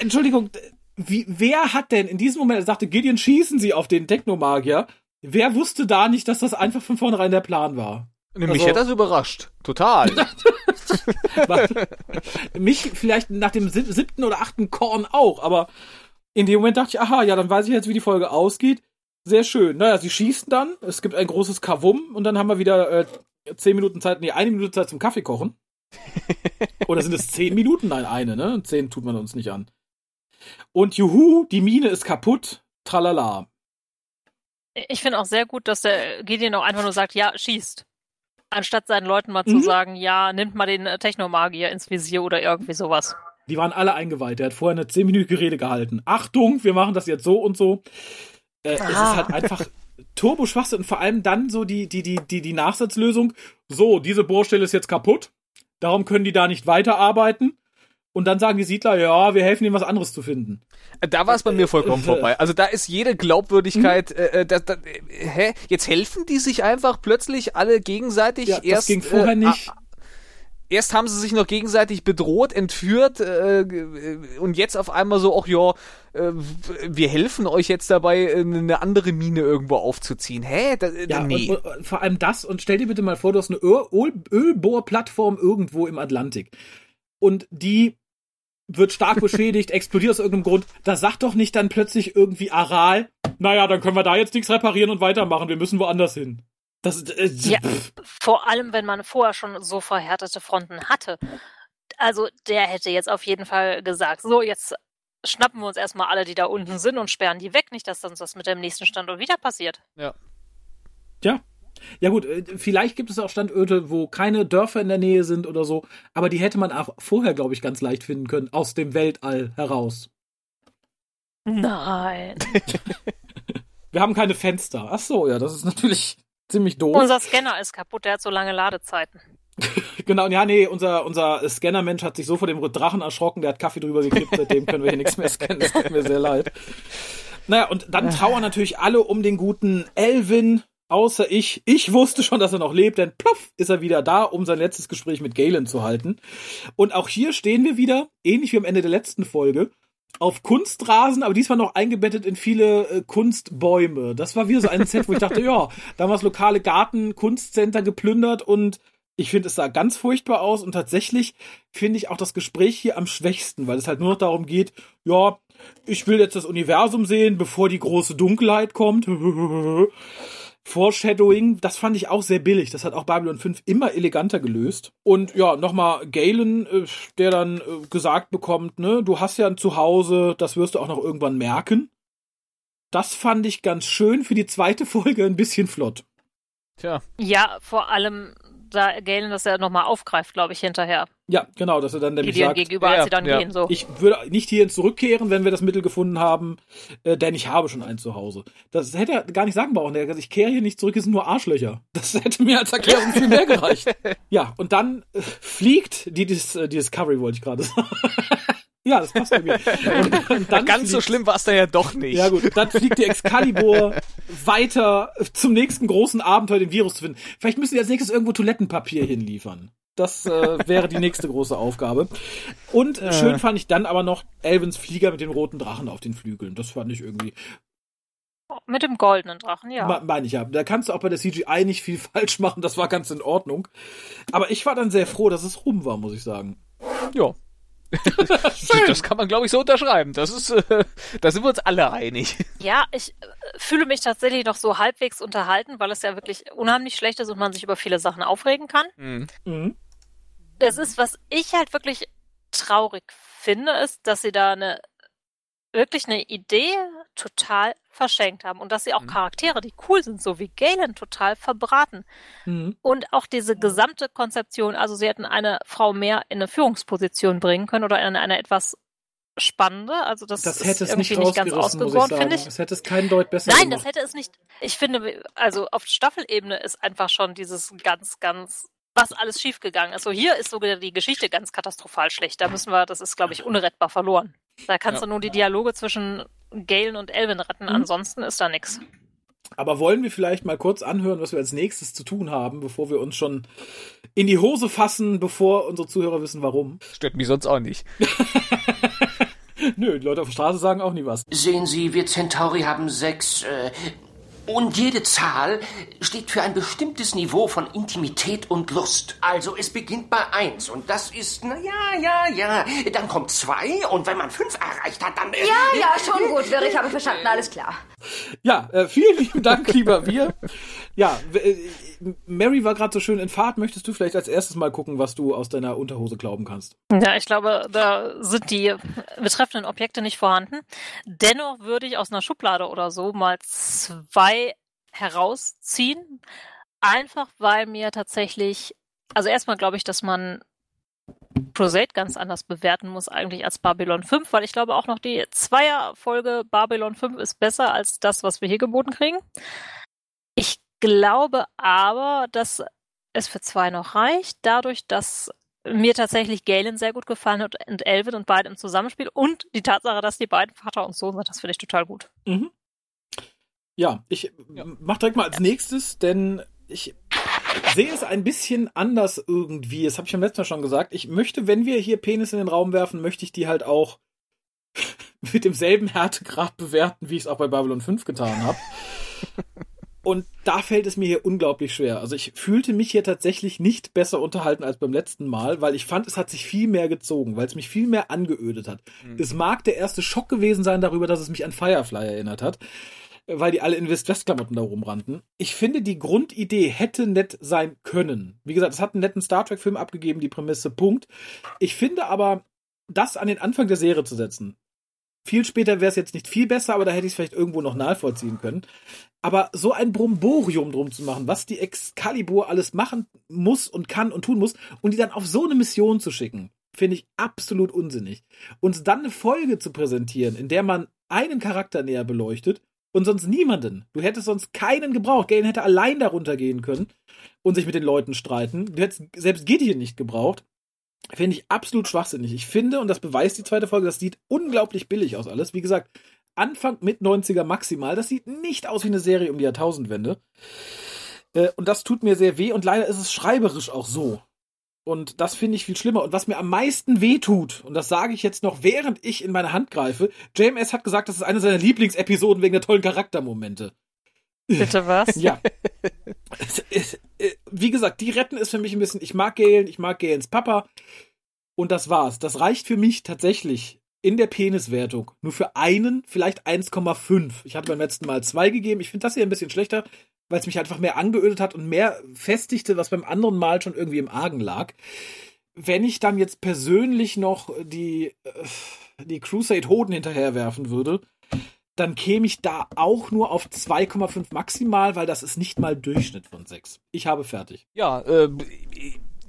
C: Entschuldigung, wie, wer hat denn in diesem Moment, er sagte, Gideon, schießen Sie auf den Technomagier. Wer wusste da nicht, dass das einfach von vornherein der Plan war?
E: Mich
C: Also-
E: hätte das überrascht. Total.
C: Mich vielleicht nach dem sieb- siebten oder achten Korn auch, aber in dem Moment dachte ich, aha, ja, dann weiß ich jetzt, wie die Folge ausgeht. Sehr schön. Naja, sie schießen dann, es gibt ein großes Kavum und dann haben wir wieder äh, zehn Minuten Zeit, nee, eine Minute Zeit zum Kaffee kochen. Oder sind es zehn Minuten? Nein, eine, ne? Zehn tut man uns nicht an. Und juhu, die Mine ist kaputt. Tralala.
D: Ich finde auch sehr gut, dass der Gideon auch einfach nur sagt, ja, schießt. Anstatt seinen Leuten mal
C: Mhm.
D: zu sagen, ja, nimmt mal den äh, Technomagier ins Visier oder irgendwie sowas.
C: Die waren alle eingeweiht. Er hat vorher eine zehnminütige Rede gehalten. Achtung, wir machen das jetzt so und so. Äh, Es ist
D: Ah.
C: halt einfach Turbo-Schwachsinn und vor allem dann so die, die, die, die, die Nachsatzlösung. So, diese Bohrstelle ist jetzt kaputt. Darum können die da nicht weiterarbeiten. Und dann sagen die Siedler, ja, wir helfen ihnen, was anderes zu finden.
E: Da war es bei mir vollkommen
C: Äh,
E: vorbei. Also da ist jede Glaubwürdigkeit. Äh, äh, da, da, äh, hä? Jetzt helfen die sich einfach plötzlich alle gegenseitig.
C: Ja, das
E: erst,
C: ging vorher
E: äh,
C: nicht.
E: Erst haben sie sich noch gegenseitig bedroht, entführt äh, äh, und jetzt auf einmal so, ach ja, äh, wir helfen euch jetzt dabei, äh, eine andere Mine irgendwo aufzuziehen. Hä? Da, äh,
C: Ja,
E: nee.
C: und, und vor allem das. Und stell dir bitte mal vor, du hast eine Öl Ölbohrplattform irgendwo im Atlantik. Und die wird stark beschädigt, explodiert aus irgendeinem Grund. Da sagt doch nicht dann plötzlich irgendwie Aral, naja, dann können wir da jetzt nichts reparieren und weitermachen. Wir müssen woanders hin. Das, äh,
D: Ja.
C: pff,
D: Vor allem, wenn man vorher schon so verhärtete Fronten hatte. Also der hätte jetzt auf jeden Fall gesagt, so jetzt schnappen wir uns erstmal alle, die da unten sind und sperren die weg, nicht, dass uns das mit dem nächsten Standort wieder passiert.
E: ja.
C: ja. Ja gut, äh, vielleicht gibt es auch Standorte, wo keine Dörfer in der Nähe sind oder so, aber die hätte man auch vorher, glaube ich, ganz leicht finden können, aus dem Weltall heraus.
D: Nein.
C: Wir haben keine Fenster. Ach so, ja, das ist natürlich ziemlich doof.
D: Unser Scanner ist kaputt, der hat so lange Ladezeiten.
C: Genau, ja, nee, unser, unser Scannermensch hat sich so vor dem Drachen erschrocken, der hat Kaffee drüber gekippt, seitdem können wir hier nichts mehr scannen, das tut mir sehr leid. Naja, und dann trauern natürlich alle um den guten Elvin, außer ich. Ich wusste schon, dass er noch lebt, denn ploff ist er wieder da, um sein letztes Gespräch mit Galen zu halten. Und auch hier stehen wir wieder, ähnlich wie am Ende der letzten Folge, auf Kunstrasen, aber diesmal noch eingebettet in viele äh, Kunstbäume. Das war wieder so ein Set, wo ich dachte, ja, da haben wir das lokale Garten-Kunstcenter geplündert und ich finde, es sah ganz furchtbar aus und tatsächlich finde ich auch das Gespräch hier am schwächsten, weil es halt nur noch darum geht, ja, ich will jetzt das Universum sehen, bevor die große Dunkelheit kommt. Foreshadowing, das fand ich auch sehr billig. Das hat auch Babylon 5 immer eleganter gelöst. Und ja, nochmal Galen, äh, der dann äh, gesagt bekommt, ne, du hast ja ein Zuhause, das wirst du auch noch irgendwann merken. Das fand ich ganz schön für die zweite Folge ein bisschen flott.
E: Tja.
D: Ja, vor allem, da Galen das ja nochmal aufgreift, glaube ich, hinterher.
C: Ja, genau, dass er dann nämlich
D: Gideon
C: sagt,
D: gegenüber,
E: Ja,
D: als sie dann
E: ja.
D: gehen, so.
C: ich würde nicht hierhin zurückkehren, wenn wir das Mittel gefunden haben, äh, denn ich habe schon ein Zuhause. Das hätte er gar nicht sagen brauchen. Er hat gesagt, ich kehre hier nicht zurück, es sind nur Arschlöcher. Das hätte mir als Erklärung viel mehr gereicht. Ja, und dann äh, fliegt die, Dis äh, die Discovery, wollte ich gerade sagen. Ja, das passt irgendwie. Und, und dann
E: Ganz so
C: fliegt-
E: schlimm war es da ja doch nicht.
C: ja gut, dann fliegt die Excalibur weiter zum nächsten großen Abenteuer, den Virus zu finden. Vielleicht müssen die als nächstes irgendwo Toilettenpapier hinliefern. Das äh, wäre die nächste große Aufgabe. Und äh. schön fand ich dann aber noch Elvins Flieger mit den roten Drachen auf den Flügeln. Das fand ich irgendwie.
D: Mit dem goldenen Drachen, ja.
C: Me- Meine ich ja. Da kannst du auch bei der CGI nicht viel falsch machen. Das war ganz in Ordnung. Aber ich war dann sehr froh, dass es rum war, muss ich sagen.
E: Ja. das kann man, glaube ich, so unterschreiben. Das ist, äh, da sind wir uns alle einig.
D: Ja, ich äh, fühle mich tatsächlich noch so halbwegs unterhalten, weil es ja wirklich unheimlich schlecht ist und man sich über viele Sachen aufregen kann.
E: Mhm.
C: Mhm.
D: Das ist, was ich halt wirklich traurig finde, ist, dass sie da eine wirklich eine Idee total verschenkt haben und dass sie auch
E: Mhm.
D: Charaktere, die cool sind, so wie Galen, total verbraten.
C: Mhm.
D: Und auch diese gesamte Konzeption, also sie hätten eine Frau mehr in eine Führungsposition bringen können oder in eine etwas spannende, also das,
C: Das
D: ist
C: hätte es nicht
D: nicht ganz ausgegoren, finde ich.
C: Es hätte es keinen Deut besser
D: Nein,
C: gemacht.
D: das hätte es nicht. Ich finde, also auf Staffelebene ist einfach schon dieses ganz, ganz, was alles schiefgegangen ist. So hier ist sogar die Geschichte ganz katastrophal schlecht. Da müssen wir, das ist, glaube ich, unrettbar verloren. Da kannst
E: Ja.
D: du nur die Dialoge zwischen Galen und Elvin retten.
C: Mhm.
D: Ansonsten ist da nichts.
C: Aber wollen wir vielleicht mal kurz anhören, was wir als nächstes zu tun haben, bevor wir uns schon in die Hose fassen, bevor unsere Zuhörer wissen, warum?
E: Stört mich sonst auch nicht.
C: Nö, die Leute auf der Straße sagen auch nie was.
G: Sehen Sie, wir Centauri haben sechs, äh, und jede Zahl steht für ein bestimmtes Niveau von Intimität und Lust. Also es beginnt bei eins und das ist, na ja, ja, ja. Dann kommt zwei und wenn man fünf erreicht hat, dann... Äh,
H: Ja, ja, schon gut, ich habe verstanden, alles klar.
C: Ja, äh, vielen lieben Dank, lieber wir. Ja, äh, Mary war gerade so schön in Fahrt. Möchtest du vielleicht als erstes mal gucken, was du aus deiner Unterhose glauben kannst?
D: Ja, ich glaube, da sind die betreffenden Objekte nicht vorhanden. Dennoch würde ich aus einer Schublade oder so mal zwei herausziehen. Einfach weil mir tatsächlich, also erstmal glaube ich, dass man Crusade ganz anders bewerten muss eigentlich als Babylon 5, weil ich glaube auch noch die Zweierfolge Babylon 5 ist besser als das, was wir hier geboten kriegen. Ich glaube aber, dass es für zwei noch reicht, dadurch, dass mir tatsächlich Galen sehr gut gefallen hat und Elvin und beide im Zusammenspiel und die Tatsache, dass die beiden Vater und Sohn sind, das finde ich total gut.
C: Mhm. Ja, ich
E: Ja.
C: mach direkt mal als nächstes, denn ich sehe es ein bisschen anders irgendwie. Das habe ich am letzten Mal schon gesagt. Ich möchte, wenn wir hier Penis in den Raum werfen, möchte ich die halt auch mit demselben Härtegrad bewerten, wie ich es auch bei Babylon 5 getan habe. Und da fällt es mir hier unglaublich schwer. Also ich fühlte mich hier tatsächlich nicht besser unterhalten als beim letzten Mal, weil ich fand, es hat sich viel mehr gezogen, weil es mich viel mehr angeödet hat. Es mag der erste Schock gewesen sein darüber, dass es mich an Firefly erinnert hat, weil die alle in West-West-Klamotten da rumrannten. Ich finde, die Grundidee hätte nett sein können. Wie gesagt, es hat einen netten Star Trek-Film abgegeben, die Prämisse, Punkt. Ich finde aber, das an den Anfang der Serie zu setzen, viel später wäre es jetzt nicht viel besser, aber da hätte ich es vielleicht irgendwo noch nachvollziehen können. Aber so ein Bromborium drum zu machen, was die Excalibur alles machen muss und kann und tun muss, und die dann auf so eine Mission zu schicken, finde ich absolut unsinnig. Und dann eine Folge zu präsentieren, in der man einen Charakter näher beleuchtet und sonst niemanden. Du hättest sonst keinen gebraucht. Galen hätte allein darunter gehen können und sich mit den Leuten streiten. Du hättest selbst Gideon nicht gebraucht. Finde ich absolut schwachsinnig. Ich finde, und das beweist die zweite Folge, das sieht unglaublich billig aus alles. Wie gesagt, Anfang mit 90er maximal. Das sieht nicht aus wie eine Serie um die Jahrtausendwende. Äh, und das tut mir sehr weh und leider ist es schreiberisch auch so. Und das finde ich viel schlimmer. Und was mir am meisten weh tut, und das sage ich jetzt noch, während ich in meine Hand greife, JMS hat gesagt, das ist eine seiner Lieblingsepisoden wegen der tollen Charaktermomente.
D: Bitte was?
C: Ja. äh, wie gesagt, die retten ist für mich ein bisschen, ich mag Galen, ich mag Galens Papa. Und das war's. Das reicht für mich tatsächlich in der Peniswertung nur für einen, vielleicht 1,5. Ich hatte beim letzten Mal zwei gegeben. Ich finde das hier ein bisschen schlechter, weil es mich einfach mehr angeödet hat und mehr festigte, was beim anderen Mal schon irgendwie im Argen lag. Wenn ich dann jetzt persönlich noch die, äh, die Crusade Hoden hinterherwerfen würde, dann käme ich da auch nur auf 2,5 maximal, weil das ist nicht mal Durchschnitt von 6. Ich habe fertig.
E: Ja, äh,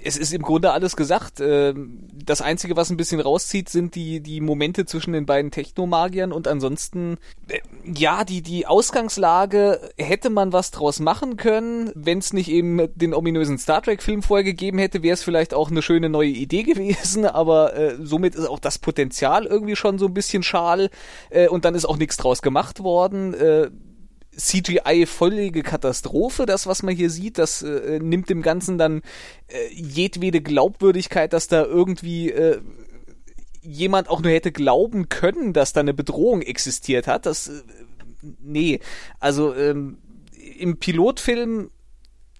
E: es ist im Grunde alles gesagt. Ähm, Das Einzige, was ein bisschen rauszieht, sind die, die Momente zwischen den beiden Technomagiern und ansonsten, äh, ja, die, die Ausgangslage hätte man was draus machen können. Wenn es nicht eben den ominösen Star Trek-Film vorher gegeben hätte, wäre es vielleicht auch eine schöne neue Idee gewesen, aber äh, somit ist auch das Potenzial irgendwie schon so ein bisschen schal äh, und dann ist auch nichts draus gemacht worden. Äh, CGI völlige Katastrophe, das was man hier sieht, das äh, nimmt dem Ganzen dann äh, jedwede Glaubwürdigkeit, dass da irgendwie äh, jemand auch nur hätte glauben können, dass da eine Bedrohung existiert hat. Das äh, nee, also ähm, im Pilotfilm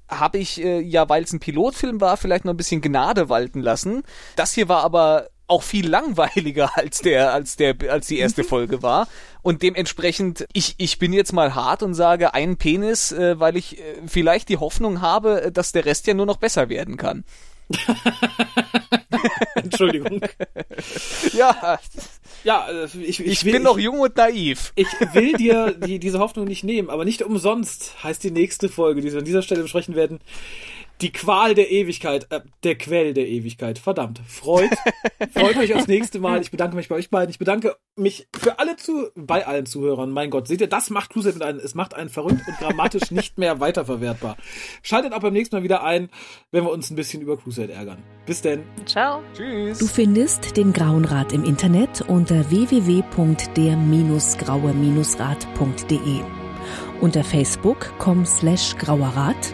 E: habe ich äh, ja, weil es ein Pilotfilm war, vielleicht noch ein bisschen Gnade walten lassen. Das hier war aber auch viel langweiliger als der als der als die erste Folge war und dementsprechend ich ich bin jetzt mal hart und sage ein Penis, äh, weil ich äh, vielleicht die Hoffnung habe, dass der Rest ja nur noch besser werden kann.
C: Entschuldigung.
E: Ja,
C: Ja, äh, ich, ich,
E: ich
C: will,
E: bin noch jung und naiv.
C: Ich will dir die, diese Hoffnung nicht nehmen, aber nicht umsonst heißt die nächste Folge, die wir an dieser Stelle besprechen werden, die Qual der Ewigkeit, äh, der Quell der Ewigkeit. Verdammt. Freut, freut euch aufs nächste Mal. Ich bedanke mich bei euch beiden. Ich bedanke mich für alle zu, bei allen Zuhörern. Mein Gott, seht ihr, das macht Crusade mit einem, es macht einen verrückt und grammatisch nicht mehr weiterverwertbar. Schaltet auch beim nächsten Mal wieder ein, wenn wir uns ein bisschen über Crusade ärgern. Bis denn.
D: Ciao.
E: Tschüss.
I: Du findest den Grauen Rat im Internet unter www.der-graue-rat.de, unter facebook.com slash grauerrat